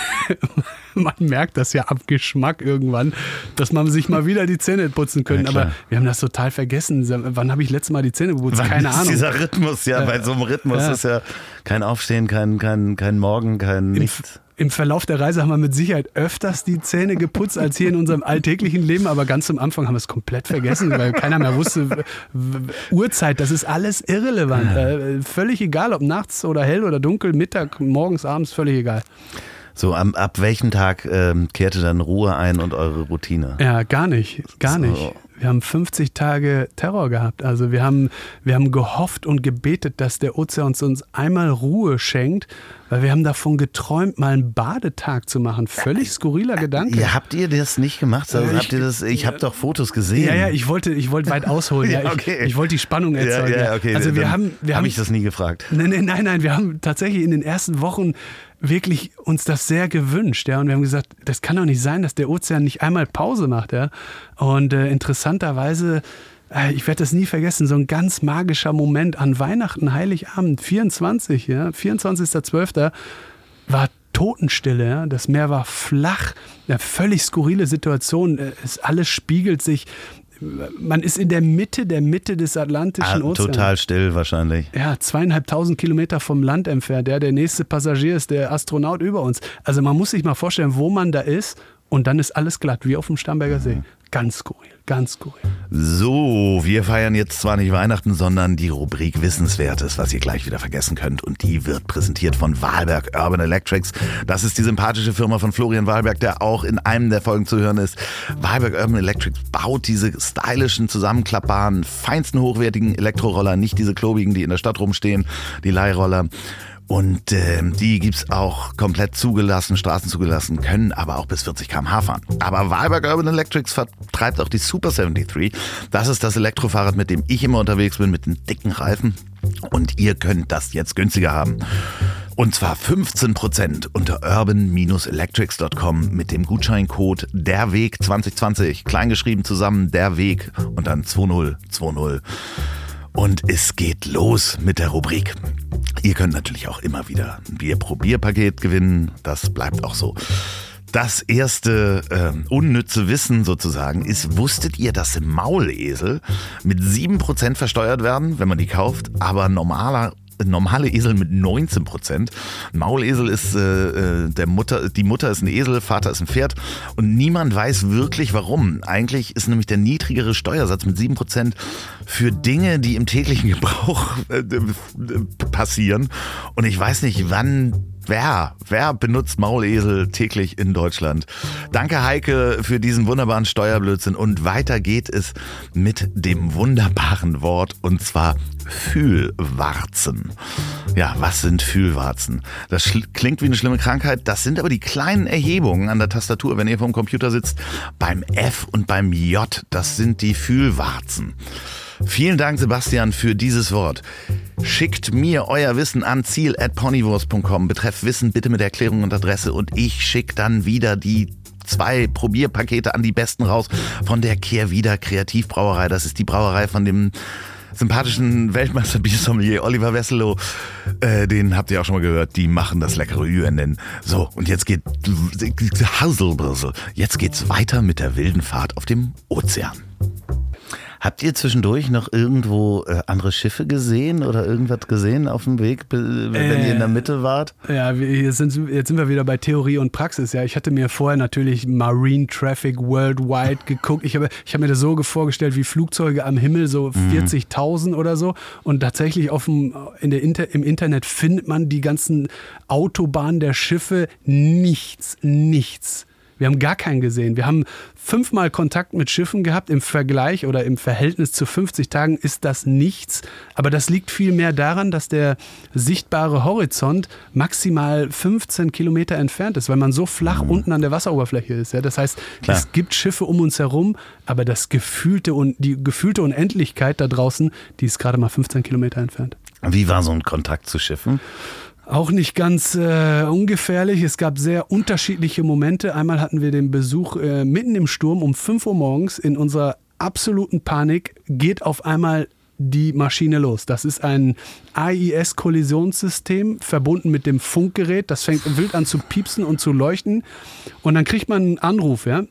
merkt das ja ab Geschmack irgendwann, dass man sich mal wieder die Zähne putzen können. Ja, Aber wir haben das total vergessen. Wann habe ich letztes Mal die Zähne geputzt? Wann Keine ist Ahnung. Dieser Rhythmus, ja, bei so einem Rhythmus ist ja kein Aufstehen, kein, kein, kein Morgen, kein nichts im Verlauf der Reise haben wir mit Sicherheit öfters die Zähne geputzt als hier in unserem alltäglichen Leben, aber ganz am Anfang haben wir es komplett vergessen, weil keiner mehr wusste, Uhrzeit, das ist alles irrelevant. Äh, völlig egal, ob nachts oder hell oder dunkel, Mittag, morgens, abends, völlig egal. So, ab, ab welchem Tag ähm, kehrte dann Ruhe ein und eure Routine? Ja, gar nicht, gar so. nicht. Wir haben 50 Tage Terror gehabt. Also wir haben, wir haben gehofft und gebetet, dass der Ozean uns einmal Ruhe schenkt, weil wir haben davon geträumt, mal einen Badetag zu machen. Völlig skurriler Gedanke. Ja, habt ihr das nicht gemacht? Also ich, habt ihr das, ich habe doch Fotos gesehen. Ja, ja, ich wollte, ich wollte weit ausholen. ja, okay. ich, ich wollte die Spannung erzeugen. Ja, ja, okay. Also wir haben, wir hab ich das nie gefragt. Nein, nein, nein, nein. Wir haben tatsächlich in den ersten Wochen wirklich uns das sehr gewünscht, ja. Und wir haben gesagt, das kann doch nicht sein, dass der Ozean nicht einmal Pause macht, ja. Und äh, interessanterweise, äh, ich werde das nie vergessen, so ein ganz magischer Moment an Weihnachten, Heiligabend, 24, ja, 24.12. war Totenstille, ja. das Meer war flach, eine völlig skurrile Situation, äh, es alles spiegelt sich man ist in der Mitte der Mitte des Atlantischen ah, Ozeans. Total still wahrscheinlich. Ja, zweieinhalbtausend Kilometer vom Land entfernt. Der, der nächste Passagier ist der Astronaut über uns. Also man muss sich mal vorstellen, wo man da ist und dann ist alles glatt, wie auf dem Starnberger See. Ganz skurril, ganz skurril. So, wir feiern jetzt zwar nicht Weihnachten, sondern die Rubrik Wissenswertes, was ihr gleich wieder vergessen könnt. Und die wird präsentiert von Wahlberg Urban Electrics. Das ist die sympathische Firma von Florian Wahlberg, der auch in einem der Folgen zu hören ist. Wahlberg Urban Electrics baut diese stylischen, zusammenklappbaren, feinsten hochwertigen Elektroroller, nicht diese klobigen, die in der Stadt rumstehen, die Leihroller. Und äh, die gibt's auch komplett zugelassen, Straßen zugelassen, können aber auch bis 40 km/h fahren. Aber Wahlberg Urban Electrics vertreibt auch die Super 73. Das ist das Elektrofahrrad, mit dem ich immer unterwegs bin, mit den dicken Reifen. Und ihr könnt das jetzt günstiger haben. Und zwar 15% unter urban-electrics.com mit dem Gutscheincode derweg 2020. Kleingeschrieben zusammen, derweg und dann 2020. Und es geht los mit der Rubrik. Ihr könnt natürlich auch immer wieder ein Bier-Probierpaket gewinnen. Das bleibt auch so. Das erste äh, unnütze Wissen sozusagen ist, wusstet ihr, dass Maulesel mit 7% versteuert werden, wenn man die kauft, aber normaler normale Esel mit 19 Prozent. Maulesel ist äh, äh, der Mutter, die Mutter ist ein Esel, Vater ist ein Pferd und niemand weiß wirklich warum. Eigentlich ist nämlich der niedrigere Steuersatz mit 7 Prozent für Dinge, die im täglichen Gebrauch äh, passieren. Und ich weiß nicht, wann Wer, wer benutzt Maulesel täglich in Deutschland? Danke Heike für diesen wunderbaren Steuerblödsinn und weiter geht es mit dem wunderbaren Wort und zwar Fühlwarzen. Ja, was sind Fühlwarzen? Das klingt wie eine schlimme Krankheit, das sind aber die kleinen Erhebungen an der Tastatur, wenn ihr vom Computer sitzt, beim F und beim J, das sind die Fühlwarzen. Vielen Dank, Sebastian, für dieses Wort. Schickt mir euer Wissen an ziel.ponywurst.com. Betreff Wissen bitte mit Erklärung und Adresse und ich schicke dann wieder die zwei Probierpakete an die Besten raus von der Kehrwieder Kreativbrauerei. Das ist die Brauerei von dem sympathischen Weltmeister-Biersommelier Oliver Wesselow. Äh, den habt ihr auch schon mal gehört. Die machen das leckere Ü nennen. So, und jetzt geht Hasselbrissel. Jetzt geht's weiter mit der wilden Fahrt auf dem Ozean. Habt ihr zwischendurch noch irgendwo äh, andere Schiffe gesehen oder irgendwas gesehen auf dem Weg, wenn äh, ihr in der Mitte wart? Ja, wir sind, jetzt sind wir wieder bei Theorie und Praxis. Ja, ich hatte mir vorher natürlich Marine Traffic Worldwide geguckt. Ich habe, ich habe mir das so vorgestellt wie Flugzeuge am Himmel, so mhm. 40.000 oder so. Und tatsächlich auf dem, in der Inter, im Internet findet man die ganzen Autobahnen der Schiffe. Nichts, nichts. Wir haben gar keinen gesehen. Wir haben fünfmal Kontakt mit Schiffen gehabt. Im Vergleich oder im Verhältnis zu 50 Tagen ist das nichts. Aber das liegt vielmehr daran, dass der sichtbare Horizont maximal 15 Kilometer entfernt ist, weil man so flach mhm. unten an der Wasseroberfläche ist. Ja, das heißt, Klar. es gibt Schiffe um uns herum, aber das gefühlte und die gefühlte Unendlichkeit da draußen, die ist gerade mal 15 Kilometer entfernt. Wie war so ein Kontakt zu Schiffen? Auch nicht ganz äh, ungefährlich. Es gab sehr unterschiedliche Momente. Einmal hatten wir den Besuch äh, mitten im Sturm um 5 Uhr morgens. In unserer absoluten Panik geht auf einmal die Maschine los. Das ist ein AIS-Kollisionssystem verbunden mit dem Funkgerät. Das fängt wild an zu piepsen und zu leuchten. Und dann kriegt man einen Anruf, ja.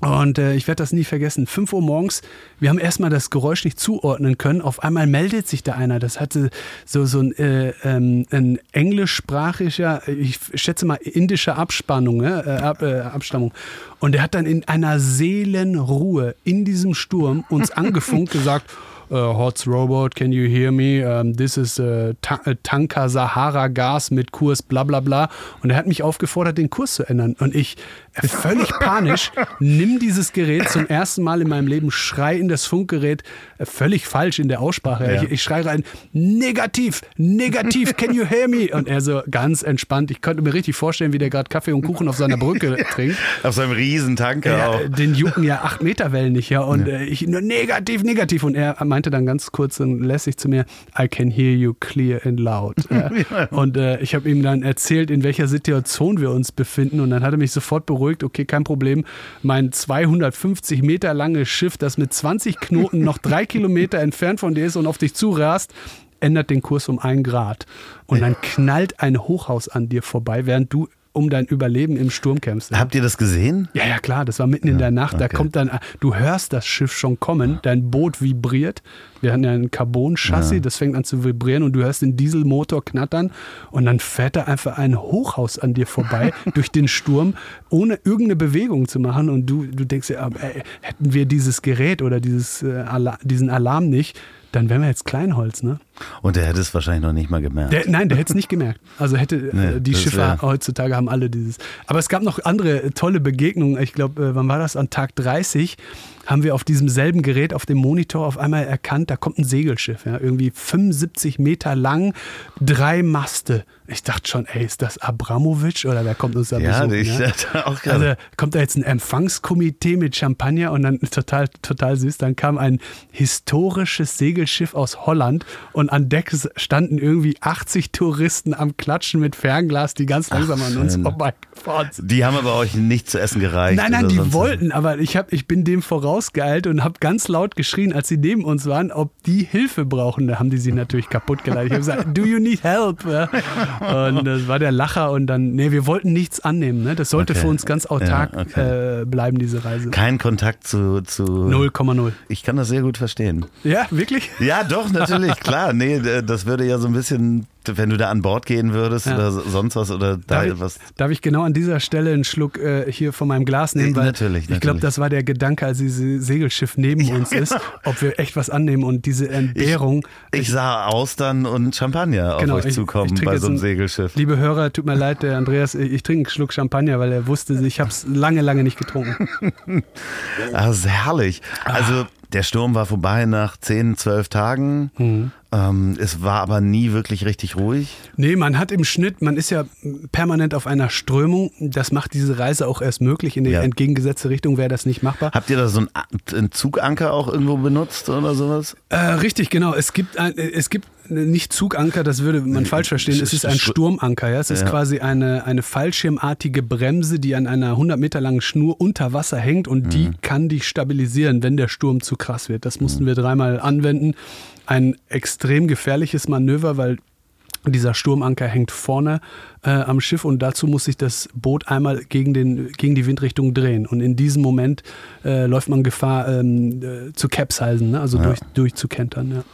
Und äh, ich werde das nie vergessen. 5 Uhr morgens, wir haben erstmal das Geräusch nicht zuordnen können. Auf einmal meldet sich da einer. Das hatte so, so ein, äh, ähm, ein englischsprachiger, ich schätze mal indische Abspannung, äh, Ab, äh, Abstammung. Und er hat dann in einer Seelenruhe in diesem Sturm uns angefunkt, gesagt, uh, Hots Robot, can you hear me? Um, this is uh, Ta äh, Tanker Sahara Gas mit Kurs bla bla bla. Und er hat mich aufgefordert, den Kurs zu ändern. Und ich, völlig panisch, nimm dieses Gerät zum ersten Mal in meinem Leben, schrei in das Funkgerät, völlig falsch in der Aussprache. Ja. Ich, ich schreie rein, negativ, negativ, can you hear me? Und er so ganz entspannt. Ich konnte mir richtig vorstellen, wie der gerade Kaffee und Kuchen auf seiner Brücke trinkt. Auf seinem Riesentanker ja, auch. Den jucken ja acht Meter Wellen nicht, ja. Und ja. ich nur negativ, negativ. Und er meinte, meinte dann ganz kurz und lässig zu mir, I can hear you clear and loud. und äh, ich habe ihm dann erzählt, in welcher Situation wir uns befinden. Und dann hat er mich sofort beruhigt, okay, kein Problem, mein 250 Meter langes Schiff, das mit 20 Knoten noch drei Kilometer entfernt von dir ist und auf dich zurast, ändert den Kurs um ein Grad. Und dann knallt ein Hochhaus an dir vorbei, während du um dein Überleben im Sturm kämpfst. Habt ihr das gesehen? Ja, ja, klar, das war mitten ja, in der Nacht. Okay. Da kommt dann, du hörst das Schiff schon kommen, dein Boot vibriert. Wir hatten ja ein Carbon-Chassis, ja. das fängt an zu vibrieren und du hörst den Dieselmotor knattern und dann fährt da einfach ein Hochhaus an dir vorbei durch den Sturm, ohne irgendeine Bewegung zu machen und du, du denkst dir, ey, hätten wir dieses Gerät oder dieses, äh, Alarm, diesen Alarm nicht, dann wären wir jetzt Kleinholz, ne? Und der hätte es wahrscheinlich noch nicht mal gemerkt. Der, nein, der hätte es nicht gemerkt. Also hätte nee, die Schiffe wär... heutzutage haben alle dieses. Aber es gab noch andere tolle Begegnungen. Ich glaube, äh, wann war das? An Tag 30 haben wir auf diesem selben Gerät auf dem Monitor auf einmal erkannt, da kommt ein Segelschiff, ja, irgendwie 75 Meter lang, drei Maste. Ich dachte schon, ey, ist das Abramowitsch oder wer kommt uns da ja, besuchen? Ich ja? auch Also kommt da jetzt ein Empfangskomitee mit Champagner und dann total, total süß, dann kam ein historisches Segelschiff aus Holland und an Deck standen irgendwie 80 Touristen am Klatschen mit Fernglas, die ganz langsam Ach, an uns vorbeigefahren sind. Die haben aber euch nicht zu essen gereicht. Nein, nein, die wollten, aber ich, hab, ich bin dem vorausgeeilt und habe ganz laut geschrien, als sie neben uns waren, ob die Hilfe brauchen. Da haben die sie natürlich kaputt geleitet. Ich habe gesagt, do you need help? Und das war der Lacher und dann, nee, wir wollten nichts annehmen. Ne? Das sollte okay. für uns ganz autark ja, okay. äh, bleiben, diese Reise. Kein Kontakt zu... zu 0,0. Ich kann das sehr gut verstehen. Ja, wirklich? Ja, doch, natürlich, klar. Nee, das würde ja so ein bisschen wenn du da an Bord gehen würdest ja. oder sonst was oder da darf etwas. Ich, darf ich genau an dieser Stelle einen Schluck äh, hier von meinem Glas nehmen? Weil natürlich, Ich glaube, das war der Gedanke, als dieses Segelschiff neben ja, uns genau. ist, ob wir echt was annehmen und diese Entbehrung. Ich, ich sah Austern und Champagner genau, auf euch zukommen ich, bei so einem Segelschiff. Liebe Hörer, tut mir leid, der Andreas, ich trinke einen Schluck Champagner, weil er wusste, ich habe es lange, lange nicht getrunken. das ist herrlich. Also der Sturm war vorbei nach 10, 12 Tagen. Mhm. Ähm, es war aber nie wirklich richtig ruhig? Nee, man hat im Schnitt, man ist ja permanent auf einer Strömung. Das macht diese Reise auch erst möglich. In die Ja. entgegengesetzte Richtung wäre das nicht machbar. Habt ihr da so einen, Zuganker auch irgendwo benutzt oder sowas? Äh, richtig, genau. Es gibt, ein, es gibt nicht Zuganker, das würde man falsch verstehen. Es ist ein Sturmanker. Ja? Es ist Ja. quasi eine, eine fallschirmartige Bremse, die an einer 100 Meter langen Schnur unter Wasser hängt und die kann dich stabilisieren, wenn der Sturm zu krass wird. Das mussten wir dreimal anwenden. Ein extrem gefährliches Manöver, weil dieser Sturmanker hängt vorne äh, am Schiff und dazu muss sich das Boot einmal gegen, den, gegen die Windrichtung drehen. Und in diesem Moment äh, läuft man Gefahr ähm, äh, zu capsizen, ne? also Ja. durch, durchzukentern. Ja.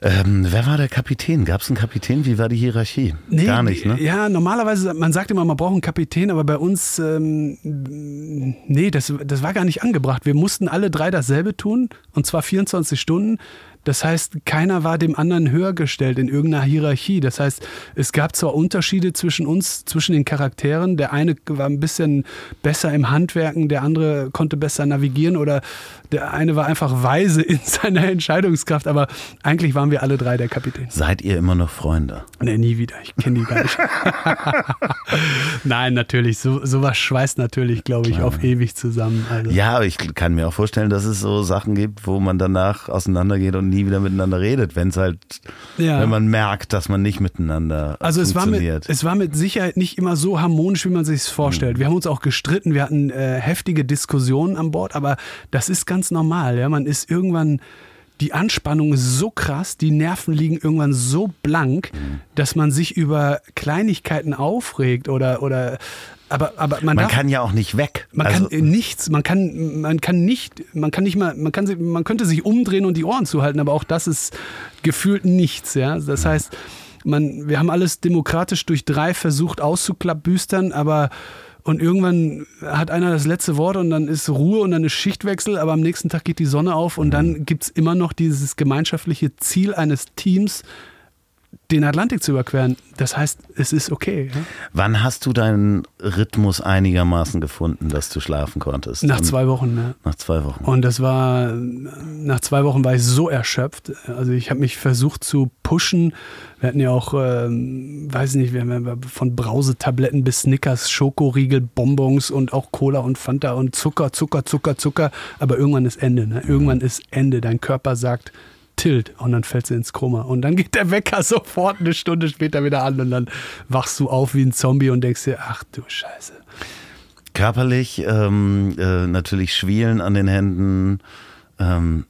Ähm, wer war der Kapitän? Gab es einen Kapitän? Wie war die Hierarchie? Gar nicht, ne? Ja, normalerweise, man sagt immer, man braucht einen Kapitän, aber bei uns, ähm, nee, das, das war gar nicht angebracht. Wir mussten alle drei dasselbe tun und zwar 24 Stunden. Das heißt, keiner war dem anderen höher gestellt in irgendeiner Hierarchie. Das heißt, es gab zwar Unterschiede zwischen uns, zwischen den Charakteren. Der eine war ein bisschen besser im Handwerken, der andere konnte besser navigieren oder der eine war einfach weise in seiner Entscheidungskraft. Aber eigentlich waren wir alle drei der Kapitän. Seid ihr immer noch Freunde? Nee, nie wieder. Ich kenne die gar nicht. Nein, natürlich. So, sowas schweißt natürlich, glaube ich, auf ewig zusammen. Also. Ja, aber ich kann mir auch vorstellen, dass es so Sachen gibt, wo man danach auseinandergeht und nie wieder miteinander redet, wenn es halt, Ja. wenn man merkt, dass man nicht miteinander Also es war, mit, funktioniert. es war mit Sicherheit nicht immer so harmonisch, wie man sich es vorstellt. Wir haben uns auch gestritten, wir hatten äh, heftige Diskussionen an Bord, aber das ist ganz normal. Ja? Man ist irgendwann, die Anspannung ist so krass, die Nerven liegen irgendwann so blank, dass man sich über Kleinigkeiten aufregt oder, oder aber, aber man, man darf, kann ja auch nicht weg. Man also, kann nichts, man kann, man kann nicht, man kann nicht mal, man kann, sich- man könnte sich umdrehen und die Ohren zuhalten, aber auch das ist gefühlt nichts, ja. Das heißt, man, wir haben alles demokratisch durch drei versucht auszuklappbüstern, aber und irgendwann hat einer das letzte Wort und dann ist Ruhe und dann ist Schichtwechsel, aber am nächsten Tag geht die Sonne auf und dann gibt es immer noch dieses gemeinschaftliche Ziel eines Teams, den Atlantik zu überqueren. Das heißt, es ist okay. Ja? wann hast du deinen Rhythmus einigermaßen gefunden, dass du schlafen konntest? Nach zwei Wochen. Ja. Nach zwei Wochen. Und das war, nach zwei Wochen war ich so erschöpft. Also ich habe mich versucht zu pushen. Wir hatten ja auch, ähm, weiß nicht, wir haben von Brausetabletten bis Snickers, Schokoriegel, Bonbons und auch Cola und Fanta und Zucker, Zucker, Zucker, Zucker. Aber irgendwann ist Ende. Ne? Irgendwann ist Ende. Dein Körper sagt, Tilt und dann fällst du ins Koma. Und dann geht der Wecker sofort eine Stunde später wieder an und dann wachst du auf wie ein Zombie und denkst dir, ach du Scheiße. Körperlich ähm, äh, natürlich Schwielen an den Händen. Ähm,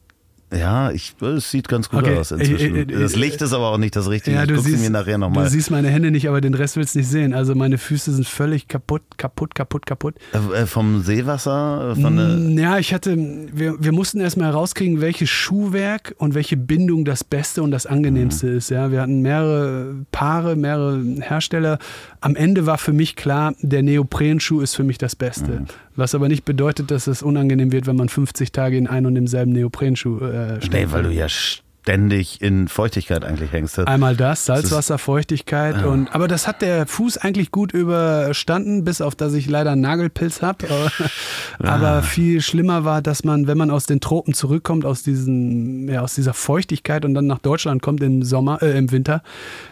ja, ich, es sieht ganz gut Okay, aus inzwischen. äh, äh, äh, das Licht ist aber auch nicht das Richtige. Ja, ich du siehst, mir nachher du nochmal. siehst meine Hände nicht, aber den Rest willst du nicht sehen. Also meine Füße sind völlig kaputt, kaputt, kaputt, kaputt. Äh, vom Seewasser? Von Mm, ja, ich hatte, wir, wir mussten erstmal herauskriegen, welches Schuhwerk und welche Bindung das Beste und das angenehmste Mhm. ist. Ja, wir hatten mehrere Paare, mehrere Hersteller. Am Ende war für mich klar, der Neoprenschuh ist für mich das Beste. Mhm. Was aber nicht bedeutet, dass es unangenehm wird, wenn man 50 Tage in einem und demselben Neoprenschuh äh, steht. nee, weil du ja ständig in Feuchtigkeit eigentlich hängst. Einmal das, Salzwasser, Feuchtigkeit Ja. und aber das hat der Fuß eigentlich gut überstanden, bis auf dass ich leider einen Nagelpilz habe. Aber viel schlimmer war, dass man, wenn man aus den Tropen zurückkommt, aus diesen, ja, aus dieser Feuchtigkeit und dann nach Deutschland kommt im Sommer, äh, im Winter,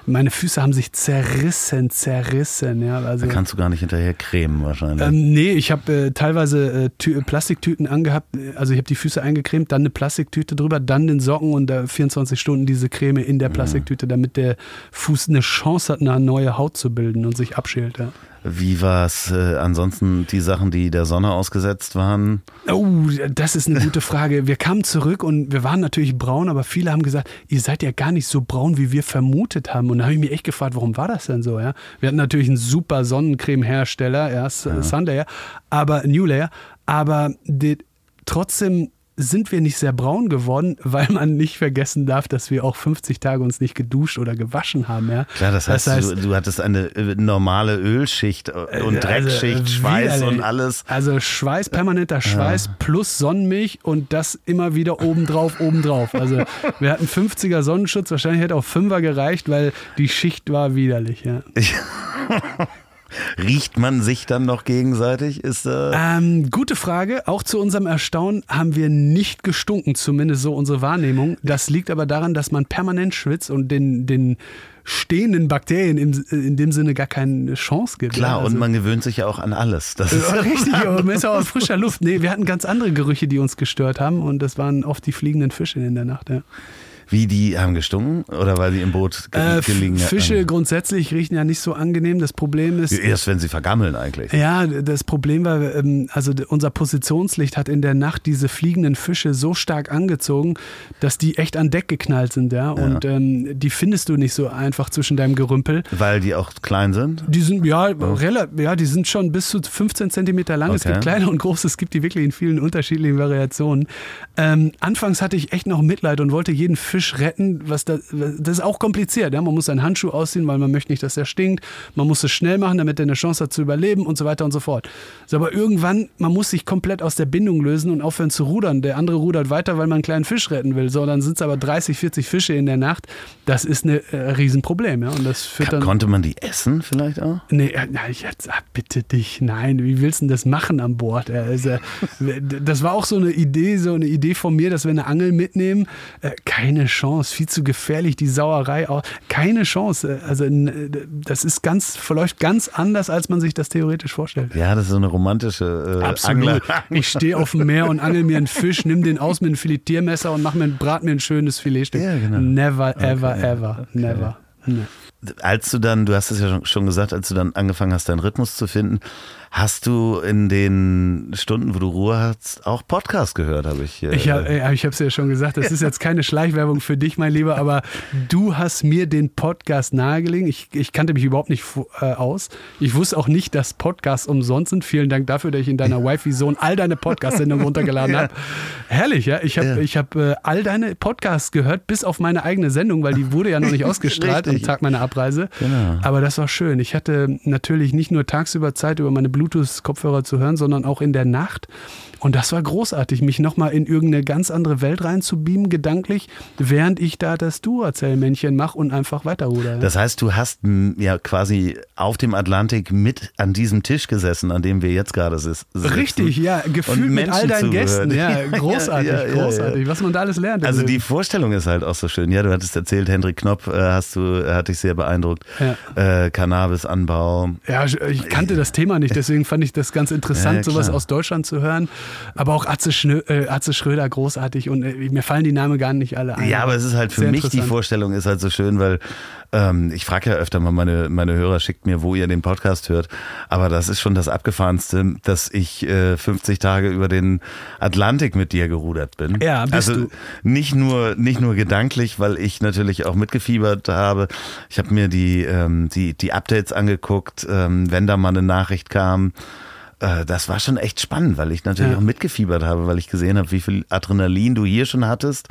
meine Füße haben sich zerrissen, zerrissen. Ja, also Da kannst du gar nicht hinterher cremen wahrscheinlich. ähm, nee, ich habe äh, teilweise äh, Tü Plastiktüten angehabt. Also ich habe die Füße eingecremt, dann eine Plastiktüte drüber, dann den Socken und da 24 Stunden diese Creme in der Plastiktüte, damit der Fuß eine Chance hat, eine neue Haut zu bilden und sich abschält. Ja. Wie war es äh, ansonsten die Sachen, die der Sonne ausgesetzt waren? Oh, das ist eine gute Frage. Wir kamen zurück und wir waren natürlich braun, aber viele haben gesagt, ihr seid ja gar nicht so braun, wie wir vermutet haben. Und da habe ich mich echt gefragt, warum war das denn so? Ja? Wir hatten natürlich einen super Sonnencreme-Hersteller, ja, S- Sunlayer, aber New Layer, aber die, trotzdem sind wir nicht sehr braun geworden, weil man nicht vergessen darf, dass wir auch 50 Tage uns nicht geduscht oder gewaschen haben. Ja? Klar, das heißt, du, du hattest eine äh, normale Ölschicht äh, und Dreckschicht, Also, Schweiß und alles. Also Schweiß, permanenter Schweiß plus Sonnenmilch und das immer wieder obendrauf, obendrauf. Also wir hatten 50er Sonnenschutz, wahrscheinlich hätte auch 5er gereicht, weil die Schicht war widerlich. Ja. Riecht man sich dann noch gegenseitig? Ist, äh, Ähm, gute Frage. Auch zu unserem Erstaunen haben wir nicht gestunken, zumindest so unsere Wahrnehmung. Das liegt aber daran, dass man permanent schwitzt und den, den stehenden Bakterien im, in dem Sinne gar keine Chance gibt. Klar, also, und man gewöhnt sich ja auch an alles. Das ist richtig, aber man ist auch aus frischer Luft. Nee, wir hatten ganz andere Gerüche, die uns gestört haben und das waren oft die fliegenden Fische in der Nacht. Ja. Wie die haben gestunken oder weil die im Boot ge Äh, gelegen Fische grundsätzlich riechen ja nicht so angenehm. Das Problem ist. Erst wenn sie vergammeln eigentlich. Ja, das Problem war, ähm, also unser Positionslicht hat in der Nacht diese fliegenden Fische so stark angezogen, dass die echt an Deck geknallt sind, ja. Und ähm, die findest du nicht so einfach zwischen deinem Gerümpel. Weil die auch klein sind. Die sind, ja, rela- ja, die sind schon bis zu 15 Zentimeter lang. Es Okay. gibt kleine und große, es gibt die wirklich in vielen unterschiedlichen Variationen. Ähm, anfangs hatte ich echt noch Mitleid und wollte jeden Fisch retten. Was da, das ist auch kompliziert. Ja? Man muss einen Handschuh ausziehen, weil man möchte nicht, dass er stinkt. Man muss es schnell machen, damit er eine Chance hat zu überleben und so weiter und so fort. So, aber irgendwann, man muss sich komplett aus der Bindung lösen und aufhören zu rudern. Der andere rudert weiter, weil man einen kleinen Fisch retten will. So, dann sind es aber 30, 40 Fische in der Nacht. Das ist ein äh, Riesenproblem. Ja? Und das führt dann. Konnte man die essen vielleicht auch? Nee, äh, ich jetzt, ah, bitte dich, nein, wie willst du denn das machen an Bord? Also, das war auch so eine Idee, so eine Idee von mir, dass wir eine Angel mitnehmen. Äh, Keine Chance, viel zu gefährlich, die Sauerei auch. Keine Chance. Äh, Also n- das ist ganz, verläuft ganz anders, als man sich das theoretisch vorstellt. Ja, das ist so eine romantische äh, Absolut. Angler. Ich stehe auf dem Meer und angel mir einen Fisch, nimm den aus mit einem Filetiermesser und mach mir, brat mir ein schönes Filetstück. Ja, genau. Never, ever, Okay, ever, never. Nee. Als du dann, du hast es ja schon gesagt, als du dann angefangen hast, deinen Rhythmus zu finden, hast du in den Stunden, wo du Ruhe hast, auch Podcast gehört, habe ich. äh, Ich habe äh, es ja schon gesagt, das ist jetzt keine Schleichwerbung für dich, mein Lieber, aber du hast mir den Podcast nahegelegt. Ich, ich kannte mich überhaupt nicht äh, aus. Ich wusste auch nicht, dass Podcasts umsonst sind. Vielen Dank dafür, dass ich in deiner Wifi-Zone all deine Podcast-Sendungen runtergeladen habe. Herrlich, ja. Ich habe Ja. ich hab, äh, all deine Podcasts gehört, bis auf meine eigene Sendung, weil die wurde ja noch nicht ausgestrahlt am. Tag meiner Abreise. Genau. Aber das war schön. Ich hatte natürlich nicht nur tagsüber Zeit, über meine Bluetooth-Kopfhörer zu hören, sondern auch in der Nacht. Und das war großartig, mich nochmal in irgendeine ganz andere Welt reinzubeamen, gedanklich, während ich da das Duracell-Männchen mache und einfach weiterruder. Das heißt, du hast ja quasi auf dem Atlantik mit an diesem Tisch gesessen, an dem wir jetzt gerade sitzen. Richtig, ja, gefühlt mit all deinen. Gästen. Ja, großartig, Ja, ja, großartig. Was man da alles lernt. Also die Vorstellung ist halt auch so schön. Ja, du hattest erzählt, Hendrik Knopp äh, hast du, hat dich sehr beeindruckt. Äh, Cannabisanbau. Ja, ich- kannte das Thema nicht, deswegen fand ich das ganz interessant, sowas aus Deutschland zu hören. Aber auch Atze, Schnö äh, Atze Schröder großartig und äh, mir fallen die Namen gar nicht alle ein. Ja, aber es ist halt für Sehr mich die. Vorstellung ist halt so schön, weil ähm, ich frage ja öfter mal meine, meine Hörer, schickt mir, wo ihr den Podcast hört. Aber das ist schon das Abgefahrenste, dass ich äh, 50 Tage über den Atlantik mit dir gerudert bin. Ja, bist also du. nicht nur nicht nur gedanklich, weil ich natürlich auch mitgefiebert habe. Ich habe mir die ähm, die die Updates angeguckt, ähm, wenn da mal eine Nachricht kam. Äh, Das war schon echt spannend, weil ich natürlich Ja. auch mitgefiebert habe, weil ich gesehen habe, wie viel Adrenalin du hier schon hattest.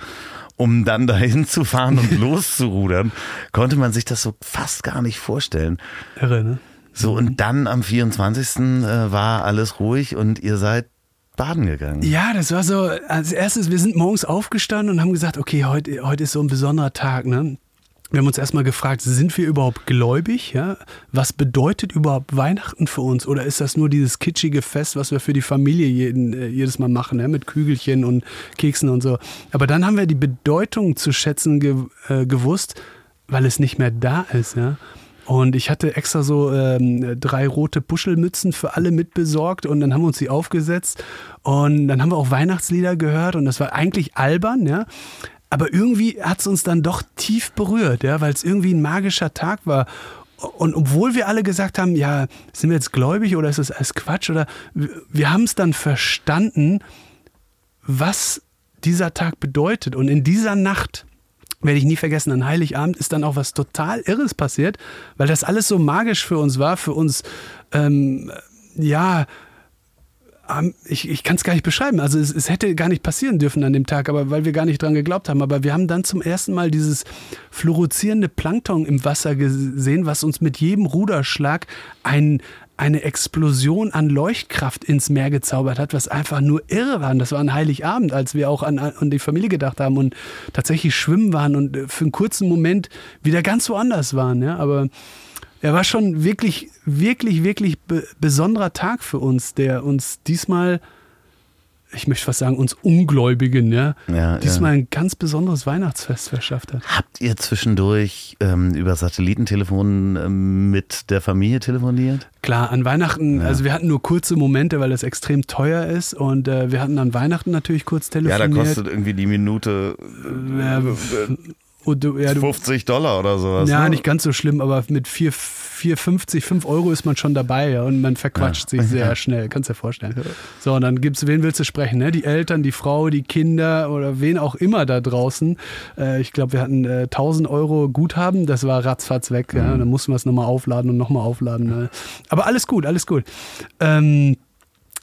Um dann dahin zu fahren und loszurudern, konnte man sich das so fast gar nicht vorstellen. Irre, ne? So, und dann am 24. äh, war alles ruhig und ihr seid baden gegangen. Ja, das war so, als erstes, wir sind morgens aufgestanden und haben gesagt, okay, heute, heute ist so ein besonderer Tag, ne? Wir haben uns erstmal gefragt, sind wir überhaupt gläubig? Ja? Was bedeutet überhaupt Weihnachten für uns? Oder ist das nur dieses kitschige Fest, was wir für die Familie jeden, äh, jedes Mal machen, ja? mit Kügelchen und Keksen und so? Aber dann haben wir die Bedeutung zu schätzen ge äh, gewusst, weil es nicht mehr da ist. Ja? Und ich hatte extra so ähm, drei rote Puschelmützen für alle mitbesorgt und dann haben wir uns die aufgesetzt und dann haben wir auch Weihnachtslieder gehört und das war eigentlich albern, ja. Aber irgendwie hat es uns dann doch tief berührt, ja, weil es irgendwie ein magischer Tag war. Und obwohl wir alle gesagt haben, ja, sind wir jetzt gläubig oder ist das alles Quatsch? Oder wir, haben es dann verstanden, was dieser Tag bedeutet. Und in dieser Nacht, werde ich nie vergessen, an Heiligabend ist dann auch was total Irres passiert, weil das alles so magisch für uns war, für uns, ähm, ja, ich, ich kann es gar nicht beschreiben. Also es, es hätte gar nicht passieren dürfen an dem Tag, aber weil wir gar nicht dran geglaubt haben. Aber wir haben dann zum ersten Mal dieses fluoreszierende Plankton im Wasser gesehen, was uns mit jedem Ruderschlag ein, eine Explosion an Leuchtkraft ins Meer gezaubert hat, was einfach nur irre war. Und das war ein Heiligabend, als wir auch an, an die Familie gedacht haben und tatsächlich schwimmen waren und äh, für einen kurzen Moment wieder ganz woanders waren. Ja? Aber er war schon wirklich, wirklich, wirklich be besonderer Tag für uns, der uns diesmal ich möchte fast sagen, uns Ungläubigen, ja, Ja, diesmal ja. ein ganz besonderes Weihnachtsfest verschafft hat. Habt ihr zwischendurch ähm, über Satellitentelefon ähm, mit der Familie telefoniert? Klar, an Weihnachten, also wir hatten nur kurze Momente, weil es extrem teuer ist und äh, wir hatten an Weihnachten natürlich kurz telefoniert. irgendwie die Minute Ja, und du, ja, du, 50 Dollar oder sowas. ja, ne? nicht ganz so schlimm, aber mit 4, 4,50, 5 Euro ist man schon dabei ja, und man verquatscht sich sehr schnell, kannst dir vorstellen. So, und dann gibt's, wen willst du sprechen? Ne? Die Eltern, die Frau, die Kinder oder wen auch immer da draußen. Äh, ich glaube, wir hatten äh, 1000 Euro Guthaben, das war ratzfatz weg. Ja? Und dann mussten wir es nochmal aufladen und nochmal aufladen. Ne? Aber alles gut, alles gut. Ähm,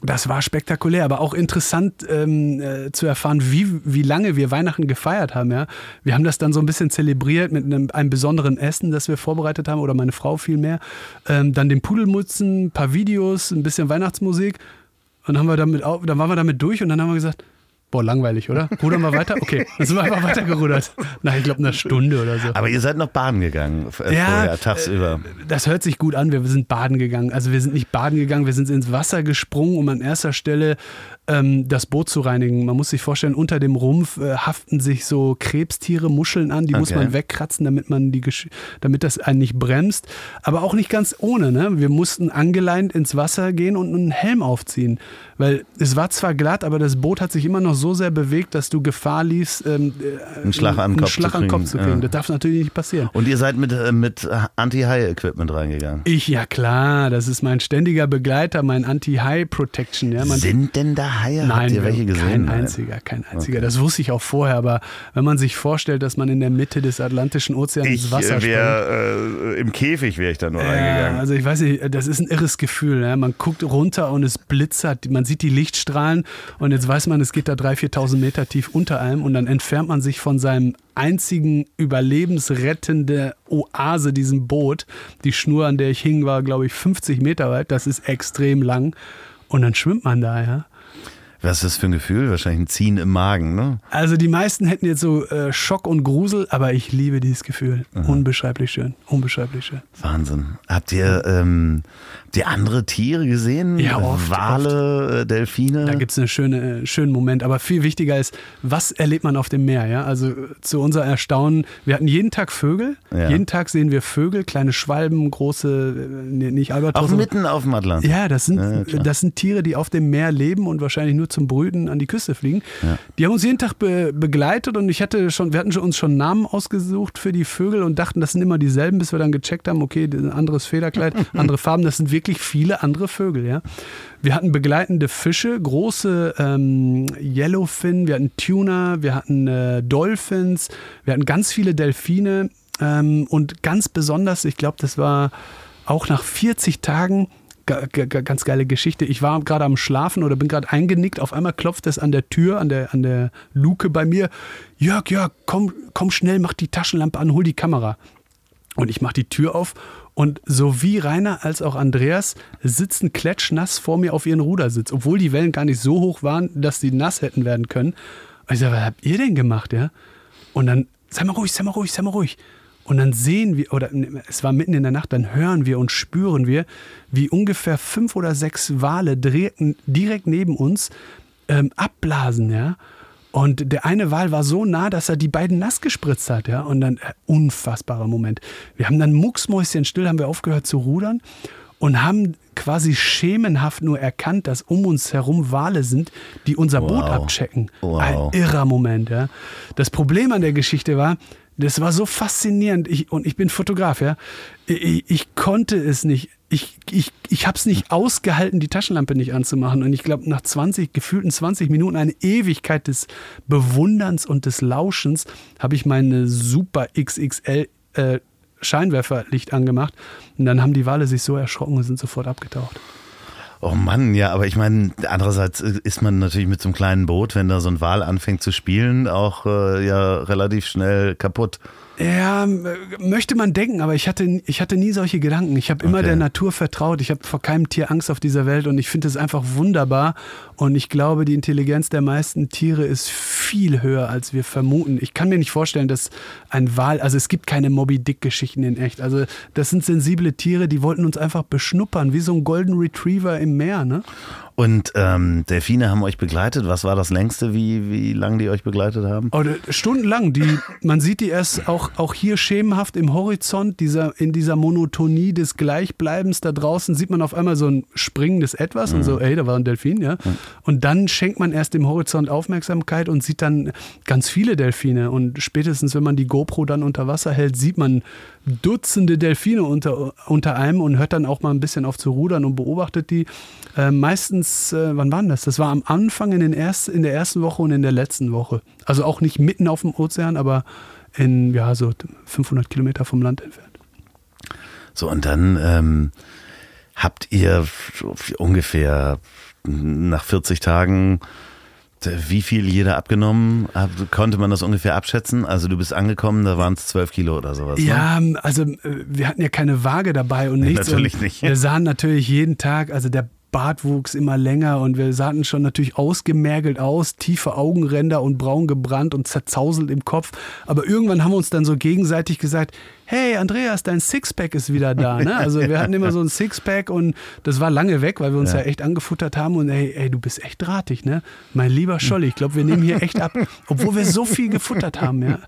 das war spektakulär, aber auch interessant ähm, äh, zu erfahren, wie, wie lange wir Weihnachten gefeiert haben. Ja? Wir haben das dann so ein bisschen zelebriert mit einem, einem besonderen Essen, das wir vorbereitet haben, oder meine Frau vielmehr. Ähm, dann den Pudelmutzen, ein paar Videos, ein bisschen Weihnachtsmusik. Und haben wir damit, dann waren wir damit durch und dann haben wir gesagt, boah, langweilig, oder? Rudern wir weiter? Okay, dann sind wir einfach weitergerudert. Nach, ich glaube, einer Stunde oder so. Aber ihr seid noch baden gegangen äh, Ja, vorher, tagsüber. Das hört sich gut an. Wir sind baden gegangen. Also wir sind nicht baden gegangen, wir sind ins Wasser gesprungen, um an erster Stelle ähm, das Boot zu reinigen. Man muss sich vorstellen, unter dem Rumpf äh, haften sich so Krebstiere, Muscheln an. Die muss Okay. man wegkratzen, damit man die, damit das einen nicht bremst. Aber auch nicht ganz ohne. Ne? Wir mussten angeleint ins Wasser gehen und einen Helm aufziehen, weil es war zwar glatt, aber das Boot hat sich immer noch so sehr bewegt, dass du Gefahr liefst, ähm, äh, Einen Schlag an den einen Kopf Schlag zu den Kopf kriegen, zu kriegen. ja. Das darf natürlich nicht passieren. Und ihr seid mit, äh, mit Anti-High-Equipment reingegangen. Ich, ja klar, das ist mein ständiger Begleiter, mein Anti-High-Protection. Ja, Sind denn da Haie? Nein, Habt ihr welche gesehen? kein einziger, kein einziger. Das wusste ich auch vorher, aber wenn man sich vorstellt, dass man in der Mitte des Atlantischen Ozeans ins Ich Wasser springt. wäre äh, im Käfig wäre ich da nur Ja, reingegangen. also ich weiß nicht, das ist ein irres Gefühl. Ja. Man guckt runter und es blitzert, man sieht die Lichtstrahlen und jetzt weiß man, es geht da 3.000, 4.000 Meter tief unter einem und dann entfernt man sich von seinem einzigen überlebensrettende Oase, diesem Boot. Die Schnur, an der ich hing, war, glaube ich, 50 Meter weit. Das ist extrem lang. Und dann schwimmt man da, ja. Was ist das für ein Gefühl? Wahrscheinlich ein Ziehen im Magen, ne? Also die meisten hätten jetzt so äh, Schock und Grusel, aber ich liebe dieses Gefühl. Unbeschreiblich schön, unbeschreiblich schön. Wahnsinn. Habt ihr, ähm, ihr andere Tiere gesehen? Ja, oft, Wale, äh, Delfine? Da gibt es einen schöne, schönen Moment. Aber viel wichtiger ist, was erlebt man auf dem Meer? Ja? Also zu unser Erstaunen, wir hatten jeden Tag Vögel. Ja. Jeden Tag sehen wir Vögel, kleine Schwalben, große, äh, nee, nicht Auch Albatros. mitten auf dem Atlantik. Ja, das sind, Ja, das sind Tiere, die auf dem Meer leben und wahrscheinlich nur zum Brüten an die Küste fliegen. Die haben uns jeden Tag be begleitet und ich hatte schon, wir hatten uns schon Namen ausgesucht für die Vögel und dachten, das sind immer dieselben, bis wir dann gecheckt haben, okay, ein anderes Federkleid, andere Farben, das sind wirklich viele andere Vögel, ja. Wir hatten begleitende Fische, große ähm, Yellowfin, wir hatten Tuna, wir hatten äh, Dolphins, wir hatten ganz viele Delfine ähm, und ganz besonders, ich glaube, das war auch nach 40 Tagen Ga- ga- ga- ganz geile Geschichte. Ich war gerade am Schlafen oder bin gerade eingenickt. Auf einmal klopft es an der Tür, an der, an der Luke bei mir. Jörg, Jörg, komm, komm schnell, mach die Taschenlampe an, hol die Kamera. Und ich mache die Tür auf und sowie Rainer als auch Andreas sitzen klatschnass vor mir auf ihren Rudersitz, obwohl die Wellen gar nicht so hoch waren, dass sie nass hätten werden können. Und ich sage, was habt ihr denn gemacht, ja? Und dann, sei mal ruhig, sei mal ruhig, sei mal ruhig. Und dann sehen wir, oder es war mitten in der Nacht, dann hören wir und spüren wir, wie ungefähr fünf oder sechs Wale direkt, direkt neben uns ähm, abblasen, ja. Und der eine Wal war so nah, dass er die beiden nass gespritzt hat, ja. Und dann, äh, unfassbarer Moment. Wir haben dann mucksmäuschenstill, haben wir aufgehört zu rudern und haben quasi schemenhaft nur erkannt, dass um uns herum Wale sind, die unser Boot Wow. abchecken. Wow. Ein irrer Moment, ja. Das Problem an der Geschichte war, das war so faszinierend. Ich, und ich bin Fotograf, ja. Ich, ich konnte es nicht. Ich, ich, ich habe es nicht ausgehalten, die Taschenlampe nicht anzumachen. Und ich glaube, nach 20, gefühlten 20 Minuten, eine Ewigkeit des Bewunderns und des Lauschens, habe ich meine super XXL äh, Scheinwerferlicht angemacht. Und dann haben die Wale sich so erschrocken und sind sofort abgetaucht. Oh Mann, ja, aber ich meine, andererseits ist man natürlich mit so einem kleinen Boot, wenn da so ein Wal anfängt zu spielen, auch äh, ja relativ schnell kaputt. Ja, m- möchte man denken, aber ich hatte, ich hatte nie solche Gedanken. Ich habe immer Okay. der Natur vertraut. Ich habe vor keinem Tier Angst auf dieser Welt und ich finde es einfach wunderbar. Und ich glaube, die Intelligenz der meisten Tiere ist viel höher, als wir vermuten. Ich kann mir nicht vorstellen, dass ein Wal, also es gibt keine Moby Dick-Geschichten in echt. Also das sind sensible Tiere, die wollten uns einfach beschnuppern, wie so ein Golden Retriever im Meer. Ne? Und ähm, Delfine haben euch begleitet. Was war das längste, wie, wie lange die euch begleitet haben? Oh, stundenlang. Die, man sieht die erst auch, auch hier schemenhaft im Horizont, dieser, in dieser Monotonie des Gleichbleibens da draußen, sieht man auf einmal so ein springendes Etwas mhm. und so, ey, da war ein Delfin, ja. Mhm. Und dann schenkt man erst dem Horizont Aufmerksamkeit und sieht dann ganz viele Delfine. Und spätestens, wenn man die GoPro dann unter Wasser hält, sieht man Dutzende Delfine unter, unter einem und hört dann auch mal ein bisschen auf zu rudern und beobachtet die. Äh, meistens, äh, wann war das? Das war am Anfang in, den erst, in der ersten Woche und in der letzten Woche. Also auch nicht mitten auf dem Ozean, aber in ja, so 500 Kilometer vom Land entfernt. So, und dann ähm, habt ihr ungefähr nach 40 Tagen wie viel jeder abgenommen? Konnte man das ungefähr abschätzen? Also du bist angekommen, da waren es 12 Kilo oder sowas. Ne? Ja, also äh, wir hatten ja keine Waage dabei und nichts. Natürlich nicht. Wir sahen natürlich jeden Tag, also der Bart wuchs immer länger und wir sahen schon natürlich ausgemergelt aus, tiefe Augenränder und braun gebrannt und zerzauselt im Kopf. Aber irgendwann haben wir uns dann so gegenseitig gesagt, hey Andreas, dein Sixpack ist wieder da. Ne? Also wir hatten immer so ein Sixpack und das war lange weg, weil wir uns ja, ja echt angefuttert haben und ey, ey, du bist echt drahtig, ne? Mein lieber Scholli, ich glaube, wir nehmen hier echt ab, obwohl wir so viel gefuttert haben, ja.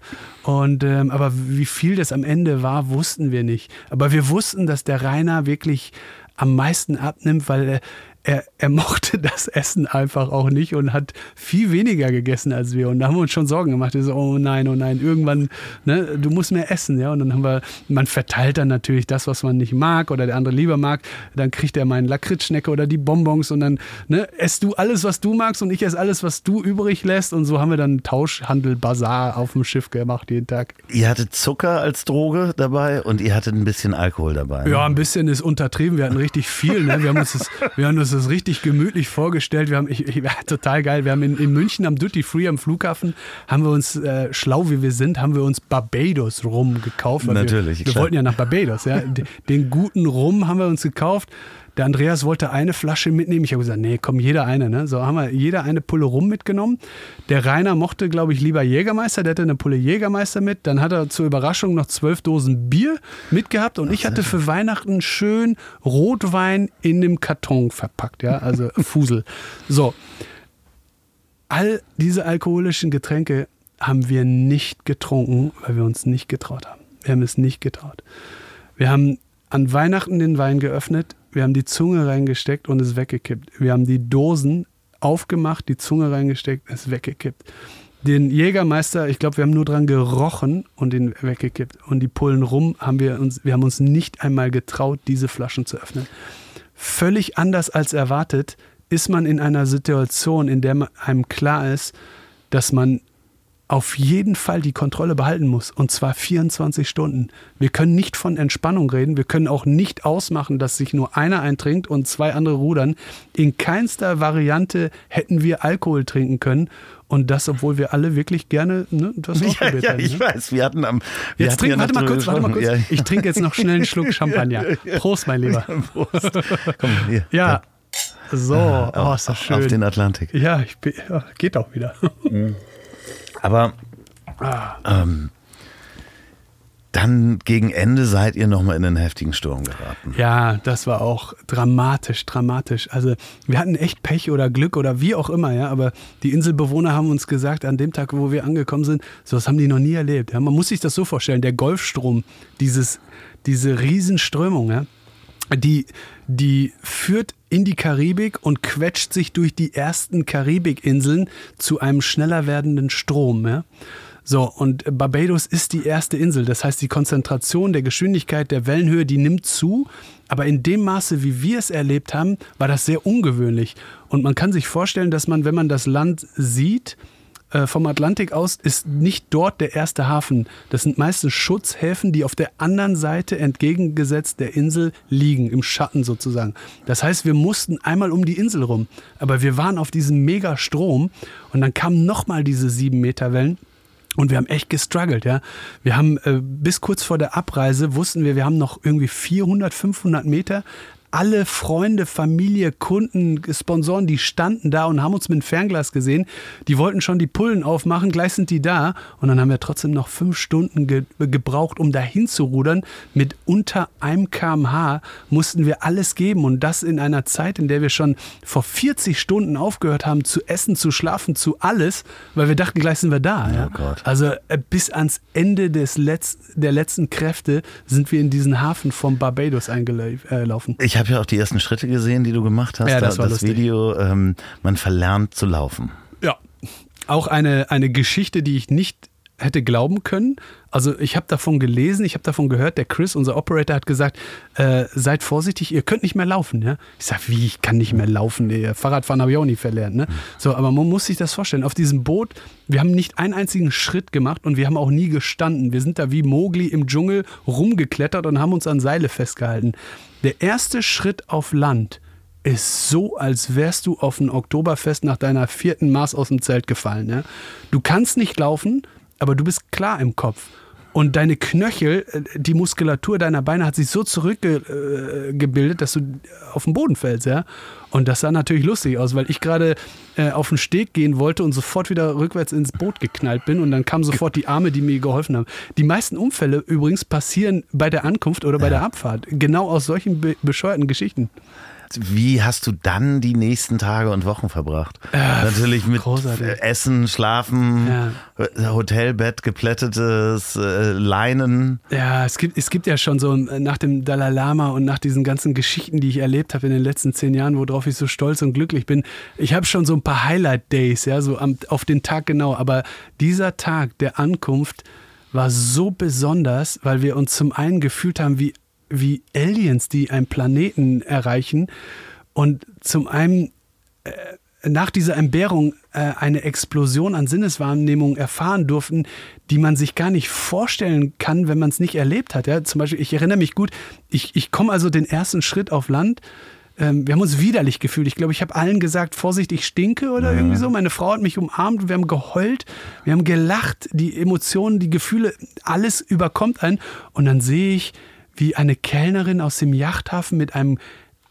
Und ähm, aber wie viel das am Ende war, wussten wir nicht. Aber wir wussten, dass der Rainer wirklich am meisten abnimmt, weil er, er, mochte das Essen einfach auch nicht und hat viel weniger gegessen als wir. Und da haben wir uns schon Sorgen gemacht. So, oh nein, oh nein, irgendwann, ne, du musst mehr essen. Ja? Und dann haben wir, man verteilt dann natürlich das, was man nicht mag oder der andere lieber mag. Dann kriegt er meinen Lakritzschnecke oder die Bonbons und dann ne, esst du alles, was du magst und ich esse alles, was du übrig lässt. Und so haben wir dann Tauschhandel, Bazar auf dem Schiff gemacht jeden Tag. Ihr hattet Zucker als Droge dabei und ihr hattet ein bisschen Alkohol dabei. Ne? Ja, ein bisschen ist untertrieben. Wir hatten richtig viel. Ne? Wir haben uns das, wir haben uns das richtig gemütlich vorgestellt. Wir haben, ich, ich, total geil. Wir haben in, in München am Duty Free am Flughafen, haben wir uns, äh, schlau wie wir sind, haben wir uns Barbados Rum gekauft. Natürlich. Wir, wir wollten ja nach Barbados. Ja. Den guten Rum haben wir uns gekauft. Der Andreas wollte eine Flasche mitnehmen. Ich habe gesagt, nee, komm, jeder eine. Ne? So haben wir jeder eine Pulle rum mitgenommen. Der Rainer mochte, glaube ich, lieber Jägermeister. Der hatte eine Pulle Jägermeister mit. Dann hat er zur Überraschung noch zwölf Dosen Bier mitgehabt. Und ich hatte für Weihnachten schön Rotwein in einem Karton verpackt. Ja, also Fusel. So. All diese alkoholischen Getränke haben wir nicht getrunken, weil wir uns nicht getraut haben. Wir haben es nicht getraut. Wir haben an Weihnachten den Wein geöffnet, wir haben die Zunge reingesteckt und es weggekippt. Wir haben die Dosen aufgemacht, die Zunge reingesteckt, es weggekippt. Den Jägermeister, ich glaube, wir haben nur dran gerochen und den weggekippt. Und die Pullen rum haben wir uns, wir haben uns nicht einmal getraut, diese Flaschen zu öffnen. Völlig anders als erwartet ist man in einer Situation, in der einem klar ist, dass man auf jeden Fall die Kontrolle behalten muss. Und zwar 24 Stunden. Wir können nicht von Entspannung reden. Wir können auch nicht ausmachen, dass sich nur einer eintrinkt und zwei andere rudern. In keinster Variante hätten wir Alkohol trinken können. Und das, obwohl wir alle wirklich gerne ne, das ausprobiert ja, ja, ich ne? weiß. Wir hatten am. Wir jetzt trinken, warte mal kurz, warte mal kurz. Ja. Ich trinke jetzt noch schnell einen Schluck Champagner. Prost, mein Lieber. Prost. Komm, hier. Ja. So, oh, ist das schön. Auf den Atlantik. Ja, ich bin, geht auch wieder. Mhm. Aber ähm, dann gegen Ende seid ihr nochmal in einen heftigen Sturm geraten. Ja, das war auch dramatisch, dramatisch. Also wir hatten echt Pech oder Glück oder wie auch immer, ja. Aber die Inselbewohner haben uns gesagt, an dem Tag, wo wir angekommen sind, sowas haben die noch nie erlebt. Ja? Man muss sich das so vorstellen, der Golfstrom, dieses, diese Riesenströmung, ja, die, die führt in die Karibik und quetscht sich durch die ersten Karibikinseln zu einem schneller werdenden Strom. Ja? So, und Barbados ist die erste Insel. Das heißt, die Konzentration der Geschwindigkeit der Wellenhöhe, die nimmt zu. Aber in dem Maße, wie wir es erlebt haben, war das sehr ungewöhnlich. Und man kann sich vorstellen, dass man, wenn man das Land sieht, äh, vom Atlantik aus ist nicht dort der erste Hafen. Das sind meistens Schutzhäfen, die auf der anderen Seite entgegengesetzt der Insel liegen, im Schatten sozusagen. Das heißt, wir mussten einmal um die Insel rum. Aber wir waren auf diesem Megastrom und dann kamen nochmal diese sieben Meter Wellen. Und wir haben echt gestruggelt, ja. Wir haben äh, bis kurz vor der Abreise wussten wir, wir haben noch irgendwie 400, 500 Meter alle Freunde, Familie, Kunden, Sponsoren, die standen da und haben uns mit dem Fernglas gesehen. Die wollten schon die Pullen aufmachen, gleich sind die da. Und dann haben wir trotzdem noch fünf Stunden ge gebraucht, um dahin zu rudern. Mit unter einem kmh mussten wir alles geben. Und das in einer Zeit, in der wir schon vor 40 Stunden aufgehört haben, zu essen, zu schlafen, zu alles, weil wir dachten, gleich sind wir da. Ja? Oh also äh, bis ans Ende des Letz der letzten Kräfte sind wir in diesen Hafen vom Barbados eingelaufen. Ich habe ja auch die ersten Schritte gesehen, die du gemacht hast. Ja, das war das lustig. Video, ähm, man verlernt zu laufen. Ja. Auch eine, eine Geschichte, die ich nicht hätte glauben können. Also ich habe davon gelesen, ich habe davon gehört, der Chris, unser Operator, hat gesagt, äh, seid vorsichtig, ihr könnt nicht mehr laufen. Ja? Ich sage, wie, ich kann nicht mehr laufen? Nee, Fahrradfahren habe ich auch nie verlernt. Ne? So, aber man muss sich das vorstellen. Auf diesem Boot, wir haben nicht einen einzigen Schritt gemacht und wir haben auch nie gestanden. Wir sind da wie Mowgli im Dschungel rumgeklettert und haben uns an Seile festgehalten. Der erste Schritt auf Land ist so, als wärst du auf ein Oktoberfest nach deiner vierten Maß aus dem Zelt gefallen. Ja? Du kannst nicht laufen, aber du bist klar im Kopf. Und deine Knöchel, äh, die Muskulatur deiner Beine hat sich so zurückgebildet, dass du auf den Boden fällst, ja. Und das sah natürlich lustig aus, weil ich gerade äh, auf den Steg gehen wollte und sofort wieder rückwärts ins Boot geknallt bin und dann kamen sofort die Arme, die mir geholfen haben. Die meisten Unfälle übrigens passieren bei der Ankunft oder bei der Abfahrt. Genau aus solchen be bescheuerten Geschichten. Wie hast du dann die nächsten Tage und Wochen verbracht? Natürlich mit großartig. äh, Essen, Schlafen, Ja. äh, Hotelbett, geplättetes äh, Leinen. Ja, es gibt, es gibt ja schon so äh, nach dem Dalai Lama und nach diesen ganzen Geschichten, die ich erlebt habe in den letzten zehn Jahren, worauf ich so stolz und glücklich bin. Ich habe schon so ein paar Highlight-Days, ja, so am, auf den Tag genau. Aber dieser Tag der Ankunft war so besonders, weil wir uns zum einen gefühlt haben wie, wie Aliens, die einen Planeten erreichen. Und zum einen nach dieser Entbehrung äh, eine Explosion an Sinneswahrnehmung erfahren durften, die man sich gar nicht vorstellen kann, wenn man es nicht erlebt hat. Ja? Zum Beispiel, ich erinnere mich gut, ich, ich komme also den ersten Schritt auf Land. Ähm, wir haben uns widerlich gefühlt. Ich glaube, ich habe allen gesagt, Vorsicht, ich stinke oder irgendwie so. Meine Frau hat mich umarmt, wir haben geheult, wir haben gelacht, die Emotionen, die Gefühle, alles überkommt einen. Und dann sehe ich, wie eine Kellnerin aus dem Yachthafen mit einem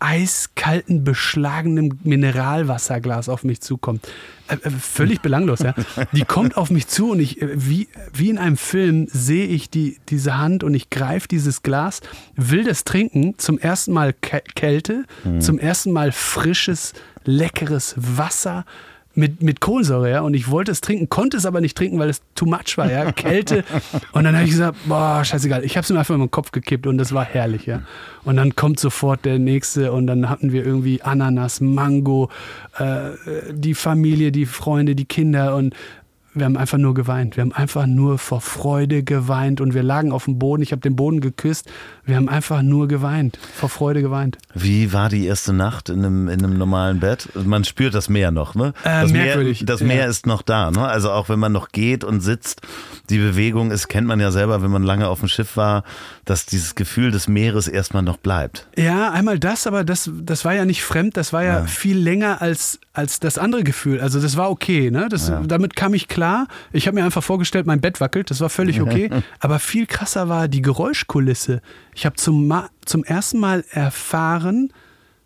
eiskalten, beschlagenen Mineralwasserglas auf mich zukommt. Äh, äh, völlig belanglos, ja. Die kommt auf mich zu und ich, äh, wie, wie in einem Film, sehe ich die, diese Hand und ich greife dieses Glas, will das trinken, zum ersten Mal Kä Kälte, zum ersten Mal frisches, leckeres Wasser. Mit, mit Kohlensäure, ja. Und ich wollte es trinken, konnte es aber nicht trinken, weil es too much war, ja. Kälte. Und dann habe ich gesagt, boah, scheißegal. Ich habe es mir einfach in den Kopf gekippt und das war herrlich, ja. Und dann kommt sofort der nächste und dann hatten wir irgendwie Ananas, Mango, äh, die Familie, die Freunde, die Kinder und wir haben einfach nur geweint. Wir haben einfach nur vor Freude geweint und wir lagen auf dem Boden. Ich habe den Boden geküsst. Wir haben einfach nur geweint, vor Freude geweint. Wie war die erste Nacht in einem, in einem normalen Bett? Man spürt das Meer noch, ne? Äh, das merkwürdig, Meer, das Meer ja. ist noch da, ne? Also auch wenn man noch geht und sitzt, die Bewegung ist, kennt man ja selber, wenn man lange auf dem Schiff war, dass dieses Gefühl des Meeres erstmal noch bleibt. Ja, einmal das, aber das, das war ja nicht fremd, das war ja, Ja. viel länger als, als das andere Gefühl. Also das war okay, ne? Das, Damit kam ich klar. Ich habe mir einfach vorgestellt, mein Bett wackelt, das war völlig okay. aber viel krasser war die Geräuschkulisse. Ich habe zum, Ma- zum ersten Mal erfahren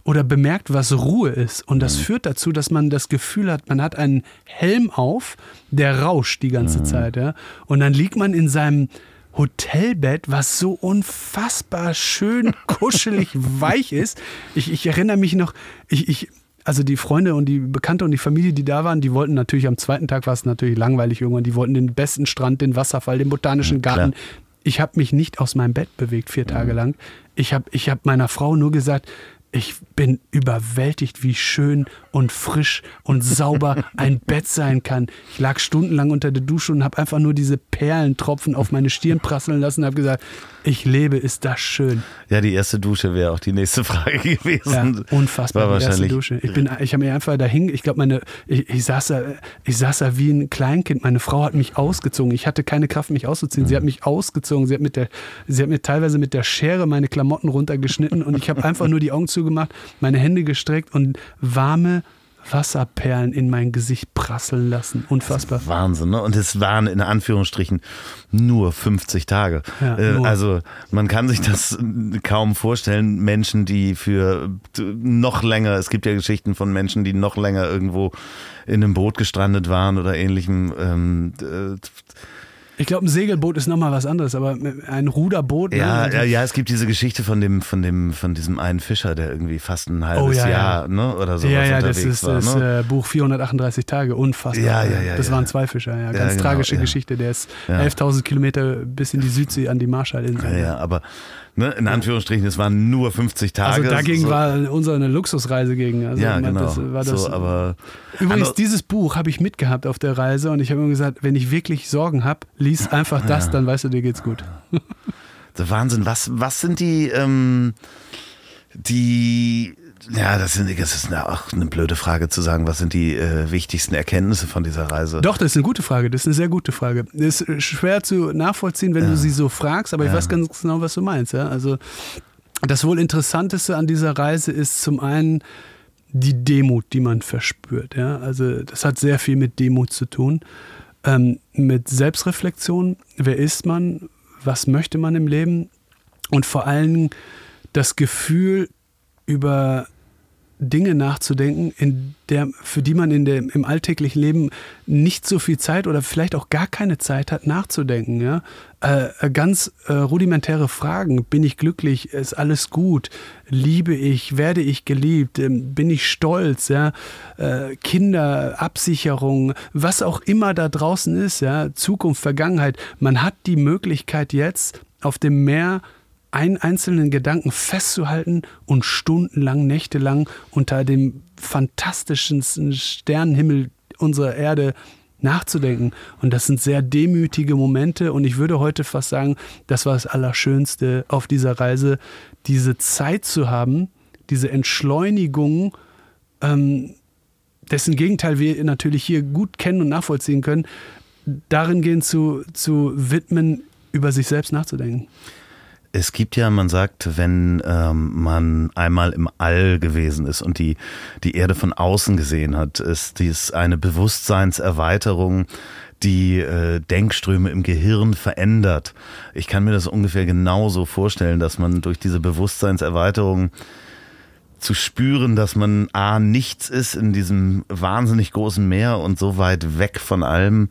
oder bemerkt, was Ruhe ist. Und das führt dazu, dass man das Gefühl hat, man hat einen Helm auf, der rauscht die ganze Zeit. Ja? Und dann liegt man in seinem Hotelbett, was so unfassbar schön, kuschelig, weich ist. Ich, ich erinnere mich noch, ich, ich, also die Freunde und die Bekannte und die Familie, die da waren, die wollten natürlich am zweiten Tag war es natürlich langweilig irgendwann. Die wollten den besten Strand, den Wasserfall, den botanischen. Garten. Ich habe mich nicht aus meinem Bett bewegt vier Tage lang. Ich habe ich hab meiner Frau nur gesagt, ich bin überwältigt, wie schön und frisch und sauber ein Bett sein kann. Ich lag stundenlang unter der Dusche und habe einfach nur diese Perlentropfen auf meine Stirn prasseln lassen und habe gesagt, ich lebe, ist das schön. Ja, die erste Dusche wäre auch die nächste Frage Ja, gewesen. unfassbar, War die erste wahrscheinlich Dusche. Ich, bin, ich habe mir einfach dahin, ich glaube, meine, ich, ich, saß da, ich saß da wie ein Kleinkind. Meine Frau hat mich ausgezogen. Ich hatte keine Kraft, mich auszuziehen. Sie hat mich ausgezogen. Sie hat, mit der, sie hat mir teilweise mit der Schere meine Klamotten runtergeschnitten und ich habe einfach nur die Augen zugemacht, meine Hände gestreckt und warme, Wasserperlen in mein Gesicht prasseln lassen. Unfassbar. Wahnsinn, ne? Und es waren in Anführungsstrichen nur 50 Tage. Ja, Äh, nur. also man kann sich das kaum vorstellen. Menschen, die für noch länger, es gibt ja Geschichten von Menschen, die noch länger irgendwo in einem Boot gestrandet waren oder ähnlichem. Ähm, äh, Ich glaube, ein Segelboot ist nochmal was anderes, aber ein Ruderboot. ne? ja, Also- ja, ja, es gibt diese Geschichte von dem, von dem, von diesem einen Fischer, der irgendwie fast ein halbes Oh, ja, ja. Jahr, ne, oder sowas ja, ja, das ist war. das ne? äh, Buch 438 Tage, unfassbar. Ja, ja, ja, Das ja. waren zwei Fischer, ja. Ganz genau, tragische ja. Geschichte. Der ist Ja. 11.000 Kilometer bis in die Südsee an die Marshallinseln. ja, ja, aber ne, in Anführungsstrichen, es waren nur 50 Tage. Also dagegen so, war unsere eine Luxusreise gegen. Also ja, genau. Das war das, so, aber Übrigens, dieses Buch habe ich mitgehabt auf der Reise und ich habe immer gesagt, wenn ich wirklich Sorgen habe, lies einfach das, dann weißt du, dir geht's gut. Der Wahnsinn. Was, was sind die, ähm, die, ja, das, sind, das ist eine, auch eine blöde Frage zu sagen, was sind die äh, wichtigsten Erkenntnisse von dieser Reise? Doch, das ist eine gute Frage. Das ist eine sehr gute Frage. Das ist schwer zu nachvollziehen, wenn du sie so fragst, aber ich weiß ganz genau, was du meinst. Ja? Also das wohl Interessanteste an dieser Reise ist zum einen die Demut, die man verspürt. Ja? Also das hat sehr viel mit Demut zu tun, ähm, mit Selbstreflexion. Wer ist man? Was möchte man im Leben? Und vor allem das Gefühl, über Dinge nachzudenken, in der, für die man in dem, im alltäglichen Leben nicht so viel Zeit oder vielleicht auch gar keine Zeit hat, nachzudenken. Ja? Äh, äh, ganz äh, rudimentäre Fragen. Bin ich glücklich? Ist alles gut? Liebe ich? Werde ich geliebt? Ähm, bin ich stolz? Ja? Äh, Kinder, Absicherung, was auch immer da draußen ist, ja? Zukunft, Vergangenheit. Man hat die Möglichkeit jetzt auf dem Meer einen einzelnen Gedanken festzuhalten und stundenlang, nächtelang unter dem fantastischsten Sternenhimmel unserer Erde nachzudenken. Und das sind sehr demütige Momente. Und ich würde heute fast sagen, das war das Allerschönste auf dieser Reise, diese Zeit zu haben, diese Entschleunigung, ähm, dessen Gegenteil wir natürlich hier gut kennen und nachvollziehen können, darin gehen zu, zu widmen, über sich selbst nachzudenken. Es gibt ja, man sagt, wenn ähm, man einmal im All gewesen ist und die, die Erde von außen gesehen hat, ist dies eine Bewusstseinserweiterung, die äh, Denkströme im Gehirn verändert. Ich kann mir das ungefähr genauso vorstellen, dass man durch diese Bewusstseinserweiterung zu spüren, dass man A, nichts ist in diesem wahnsinnig großen Meer und so weit weg von allem,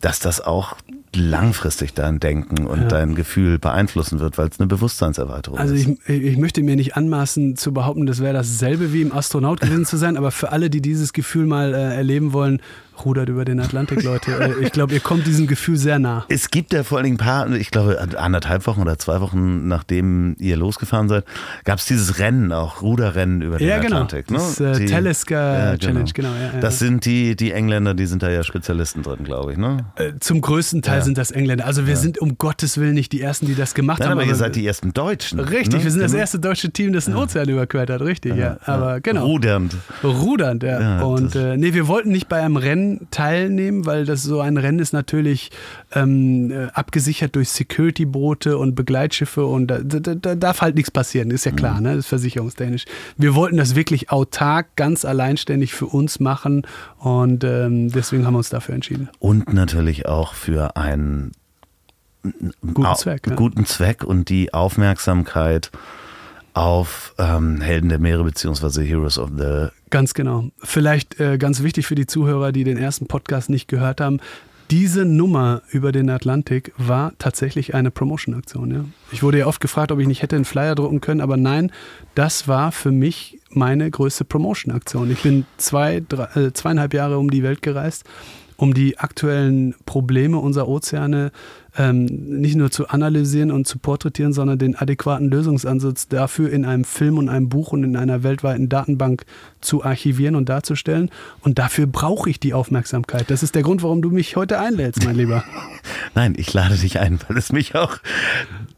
dass das auch langfristig dein Denken und Ja. dein Gefühl beeinflussen wird, weil es eine Bewusstseinserweiterung Also ist. ich, ich möchte mir nicht anmaßen zu behaupten, das wäre dasselbe wie im Astronaut gewesen zu sein, aber für alle, die dieses Gefühl mal äh, erleben wollen, rudert über den Atlantik, Leute. Äh, ich glaube, ihr kommt diesem Gefühl sehr nah. Es gibt ja vor allen Dingen ein paar, ich glaube anderthalb Wochen oder zwei Wochen, nachdem ihr losgefahren seid, gab es dieses Rennen auch, Ruderrennen über den Ja, genau. Atlantik. Ne? Das, äh, Die- Teleska Challenge, genau, ja, ja. das sind die, die Engländer, die sind da ja Spezialisten drin, glaube ich. Ne? Äh, Zum größten Teil Ja. sind das Engländer. Also wir sind um Gottes Willen nicht die Ersten, die das gemacht Nein, haben. aber ihr seid die ersten Deutschen. Richtig, ne? wir sind das Genau. erste deutsche Team, das den Ozean überquert hat, richtig, ja. Aber genau. Rudernd. Rudernd, ja. Ja, und äh, nee, wir wollten nicht bei einem Rennen teilnehmen, weil das so ein Rennen ist natürlich ähm, äh, abgesichert durch Security-Boote und Begleitschiffe und da, da, da darf halt nichts passieren, ist ja Mhm. klar, ne? Das ist versicherungstechnisch. Wir wollten das wirklich autark, ganz alleinständig für uns machen und ähm, deswegen haben wir uns dafür entschieden. Und natürlich auch für einen Guten Zweck. Ja. guten Zweck und die Aufmerksamkeit auf ähm, Helden der Meere beziehungsweise Heroes of the Ganz genau. Vielleicht äh, ganz wichtig für die Zuhörer, die den ersten Podcast nicht gehört haben. Diese Nummer über den Atlantik war tatsächlich eine Promotion-Aktion. Ja. Ich wurde ja oft gefragt, ob ich nicht hätte einen Flyer drucken können, aber nein, das war für mich meine größte Promotion-Aktion. Ich bin zwei, drei, äh, zweieinhalb Jahre um die Welt gereist, um die aktuellen Probleme unserer Ozeane ähm, nicht nur zu analysieren und zu porträtieren, sondern den adäquaten Lösungsansatz dafür in einem Film und einem Buch und in einer weltweiten Datenbank zu archivieren und darzustellen. Und dafür brauche ich die Aufmerksamkeit. Das ist der Grund, warum du mich heute einlädst, mein Lieber. Nein, ich lade dich ein, weil es mich auch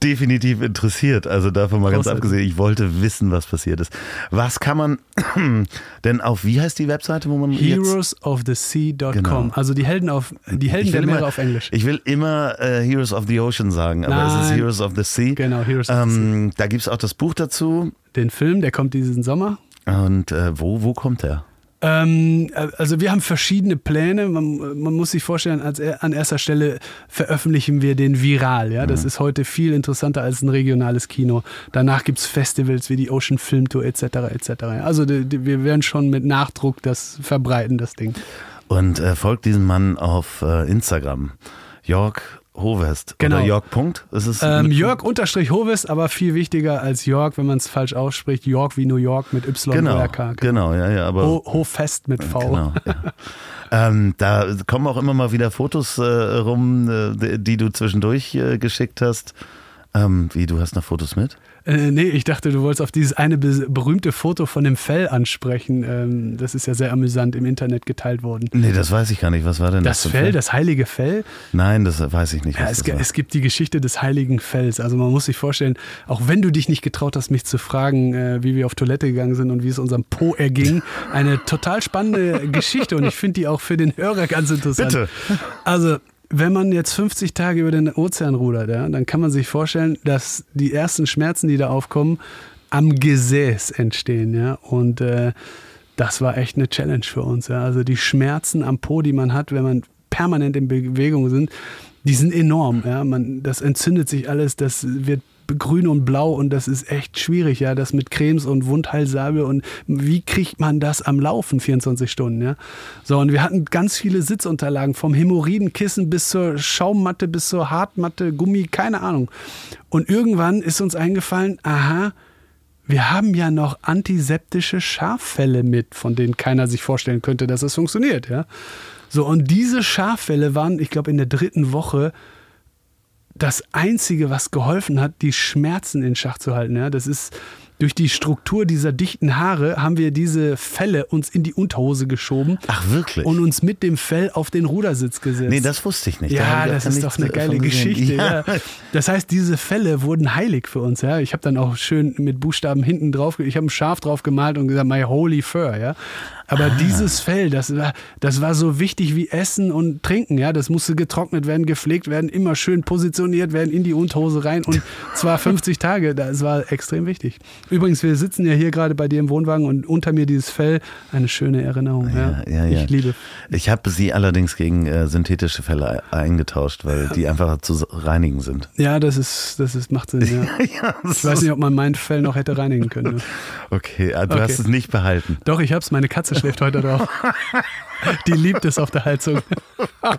definitiv interessiert. Also davon mal ganz Großartig. abgesehen, ich wollte wissen, was passiert ist. Was kann man denn auf, wie heißt die Webseite, wo man jetzt... Heroesofthesea.com. Genau. Also die Helden, auf, die Helden der Meere immer- auf Englisch. Ich will immer äh, Heroes of the Ocean sagen, aber es ist Nein. Heroes of the Sea. Genau, Heroes of the Ähm, da gibt es auch das Buch dazu. Den Film, der kommt diesen Sommer. Und äh, wo, wo kommt der? Ähm, also wir haben verschiedene Pläne. Man, man muss sich vorstellen, als, an erster Stelle veröffentlichen wir den viral. Ja? Das mhm. ist heute viel interessanter als ein regionales Kino. Danach gibt es Festivals wie die Ocean Film Tour etc. etc. Also die, die, wir werden schon mit Nachdruck das verbreiten, das Ding. Und äh, folgt diesem Mann auf äh, Instagram. Jörg Hovest. Genau. Oder Jörg Punkt? Ist es ähm, Jörg unterstrich Hovest, aber viel wichtiger als Jörg, wenn man es falsch ausspricht. Jörg wie New York mit Y genau, Genau, genau, ja, ja. Aber Ho Hofest mit V. Genau, ja. ähm, da kommen auch immer mal wieder Fotos äh, rum, äh, die du zwischendurch äh, geschickt hast. Ähm, wie, du hast noch Fotos mit? Äh, nee, ich dachte, du wolltest auf dieses eine berühmte Foto von dem Fell ansprechen. Ähm, das ist ja sehr amüsant im Internet geteilt worden. Nee, das weiß ich gar nicht. Was war denn das? Das Fell, Fell, das heilige Fell? Nein, das weiß ich nicht. Ja, es, es, gibt die Geschichte des heiligen Fells. Also man muss sich vorstellen, auch wenn du dich nicht getraut hast, mich zu fragen, äh, wie wir auf Toilette gegangen sind und wie es unserem Po erging, eine total spannende Geschichte und ich finde die auch für den Hörer ganz interessant. Bitte. Also wenn man jetzt 50 Tage über den Ozean rudert, ja, dann kann man sich vorstellen, dass die ersten Schmerzen, die da aufkommen, am Gesäß entstehen. Ja? Und äh, das war echt eine Challenge für uns. Ja? Also die Schmerzen am Po, die man hat, wenn man permanent in Bewegung sind, die sind enorm. Ja? Man, das entzündet sich alles, das wird grün und blau und das ist echt schwierig, ja, das mit Cremes und Wundheilsalbe und wie kriegt man das am Laufen 24 Stunden, ja? So, und wir hatten ganz viele Sitzunterlagen, vom Hämorrhoidenkissen bis zur Schaummatte, bis zur Hartmatte, Gummi, keine Ahnung. Und irgendwann ist uns eingefallen, aha, wir haben ja noch antiseptische Schaffälle mit, von denen keiner sich vorstellen könnte, dass das funktioniert, ja? So, und diese Schaffälle waren, ich glaube, in der dritten Woche das Einzige, was geholfen hat, die Schmerzen in Schach zu halten. Ja, das ist durch die Struktur dieser dichten Haare haben wir diese Felle uns in die Unterhose geschoben. Ach, wirklich? Und uns mit dem Fell auf den Rudersitz gesetzt. Nee, das wusste ich nicht. Ja, da das ist doch eine geile Geschichte. Ja. Ja. Das heißt, diese Felle wurden heilig für uns. Ja. Ich habe dann auch schön mit Buchstaben hinten drauf, ich habe ein Schaf drauf gemalt und gesagt, my holy fur. Ja. Aber ah. dieses Fell, das war, das war so wichtig wie Essen und Trinken. Ja, das musste getrocknet werden, gepflegt werden, immer schön positioniert werden in die Unterhose rein und zwar 50 Tage. Das war extrem wichtig. Übrigens, wir sitzen ja hier gerade bei dir im Wohnwagen und unter mir dieses Fell, eine schöne Erinnerung. Ja, ja, ja. Ich liebe. Ich habe sie allerdings gegen äh, synthetische Felle eingetauscht, weil die einfacher zu reinigen sind. Ja, das ist, das ist, macht Sinn. Ja. ich weiß nicht, ob man mein Fell noch hätte reinigen können. Ne? Okay, du okay. hast es nicht behalten. Doch, ich habe es. Meine Katze schläft heute drauf. Die liebt es auf der Heizung.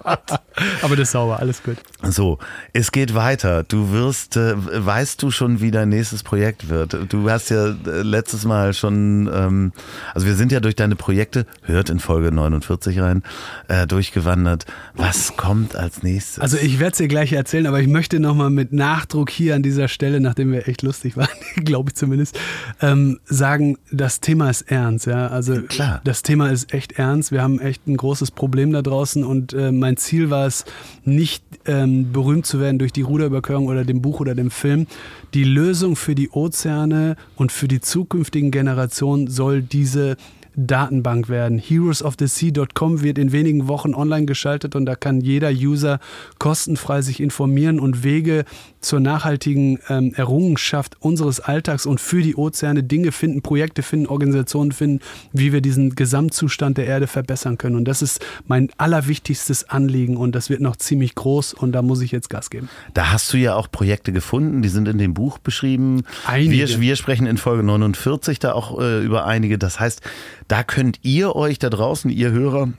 Aber das ist sauber, alles gut. So, es geht weiter. Du wirst, äh, weißt du schon, wie dein nächstes Projekt wird? Du hast ja äh, letztes Mal schon, ähm, also wir sind ja durch deine Projekte, hört in Folge 49 rein, äh, durchgewandert. Was kommt als nächstes? Also ich werde es dir gleich erzählen, aber ich möchte nochmal mit Nachdruck hier an dieser Stelle, nachdem wir echt lustig waren, glaube ich zumindest, ähm, sagen, das Thema ist ernst. Ja? Also Klar. das Thema ist echt ernst. Wir haben echt ein großes Problem da draußen und äh, mein Ziel war es, nicht ähm, berühmt zu werden durch die Ruderüberquerung oder dem Buch oder dem Film. Die Lösung für die Ozeane und für die zukünftigen Generationen soll diese Datenbank werden. Heroesofthesea.com wird in wenigen Wochen online geschaltet und da kann jeder User kostenfrei sich informieren und Wege zur nachhaltigen ähm, Errungenschaft unseres Alltags und für die Ozeane Dinge finden, Projekte finden, Organisationen finden, wie wir diesen Gesamtzustand der Erde verbessern können. Und das ist mein allerwichtigstes Anliegen und das wird noch ziemlich groß und da muss ich jetzt Gas geben. Da hast du ja auch Projekte gefunden, die sind in dem Buch beschrieben. Einige. Wir, wir sprechen in Folge 49 da auch äh, über einige. Das heißt, da könnt ihr euch da draußen, ihr Hörer,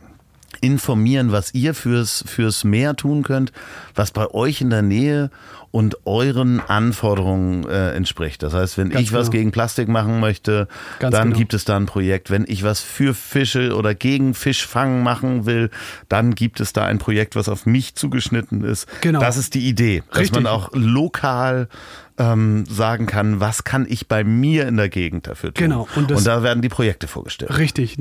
informieren, was ihr fürs, fürs Meer tun könnt, was bei euch in der Nähe und euren Anforderungen äh, entspricht. Das heißt, wenn Ganz ich genau. was gegen Plastik machen möchte, Ganz dann genau. gibt es da ein Projekt. Wenn ich was für Fische oder gegen Fischfangen machen will, dann gibt es da ein Projekt, was auf mich zugeschnitten ist. Genau. Das ist die Idee, dass Richtig. man auch lokal ähm, sagen kann, was kann ich bei mir in der Gegend dafür tun. Genau. Und, und, da werden die Projekte vorgestellt. Richtig.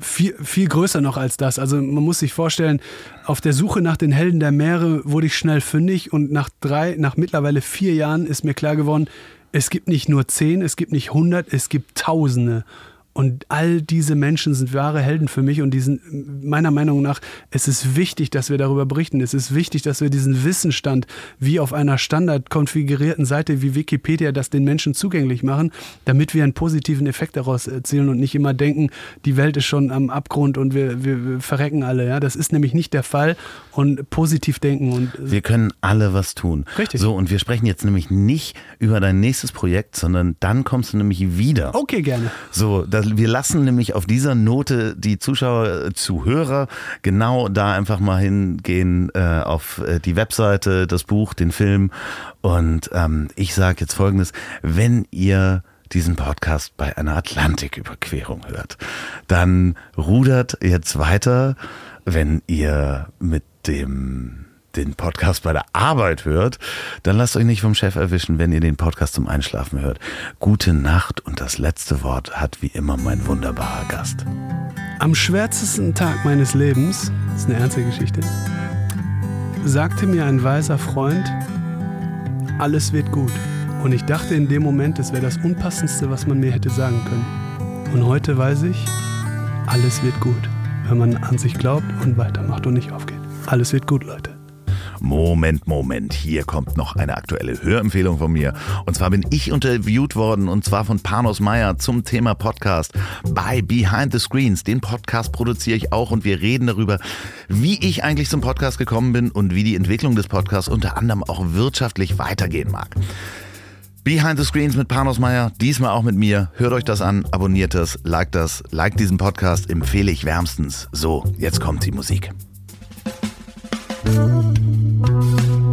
Viel, viel größer noch als das. Also man muss sich vorstellen, auf der Suche nach den Helden der Meere wurde ich schnell fündig und nach drei, nach mittlerweile vier Jahren ist mir klar geworden, es gibt nicht nur zehn, es gibt nicht hundert, es gibt Tausende. Und all diese Menschen sind wahre Helden für mich und die sind meiner Meinung nach, es ist wichtig, dass wir darüber berichten. Es ist wichtig, dass wir diesen Wissensstand wie auf einer standard konfigurierten Seite wie Wikipedia das den Menschen zugänglich machen, damit wir einen positiven Effekt daraus erzielen und nicht immer denken, die Welt ist schon am Abgrund und wir, wir, wir verrecken alle. Ja? Das ist nämlich nicht der Fall und positiv denken. Und wir können alle was tun. Richtig. So, und wir sprechen jetzt nämlich nicht über dein nächstes Projekt, sondern dann kommst du nämlich wieder. Okay, gerne. So, das wir lassen nämlich auf dieser Note die Zuschauer, äh, Zuhörer genau da einfach mal hingehen äh, auf äh, die Webseite, das Buch, den Film. Und ähm, ich sage jetzt Folgendes, wenn ihr diesen Podcast bei einer Atlantiküberquerung hört, dann rudert jetzt weiter, wenn ihr mit dem den Podcast bei der Arbeit hört, dann lasst euch nicht vom Chef erwischen, wenn ihr den Podcast zum Einschlafen hört. Gute Nacht und das letzte Wort hat wie immer mein wunderbarer Gast. Am schwärzesten Tag meines Lebens, das ist eine ernste Geschichte, sagte mir ein weiser Freund, alles wird gut. Und ich dachte in dem Moment, es wäre das Unpassendste, was man mir hätte sagen können. Und heute weiß ich, alles wird gut, wenn man an sich glaubt und weitermacht und nicht aufgeht. Alles wird gut, Leute. Moment, Moment, hier kommt noch eine aktuelle Hörempfehlung von mir. Und zwar bin ich interviewt worden und zwar von Panos Meyer zum Thema Podcast bei Behind the Screens. Den Podcast produziere ich auch und wir reden darüber, wie ich eigentlich zum Podcast gekommen bin und wie die Entwicklung des Podcasts unter anderem auch wirtschaftlich weitergehen mag. Behind the Screens mit Panos Meyer, diesmal auch mit mir. Hört euch das an, abonniert das, liked das, liked diesen Podcast, empfehle ich wärmstens. So, jetzt kommt die Musik. Thank you.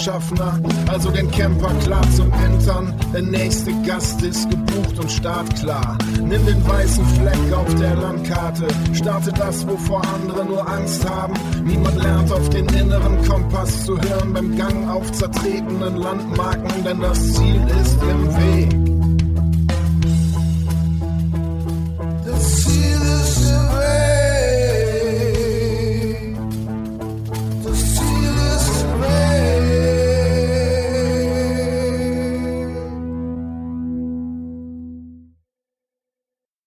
Schaffner, also den Camper klar zum Entern. Der nächste Gast ist gebucht und startklar. Nimm den weißen Fleck auf der Landkarte, starte das, wovor andere nur Angst haben. Niemand lernt auf den inneren Kompass zu hören beim Gang auf zertretenen Landmarken, denn das Ziel ist im Weg. Das Ziel ist im Weg.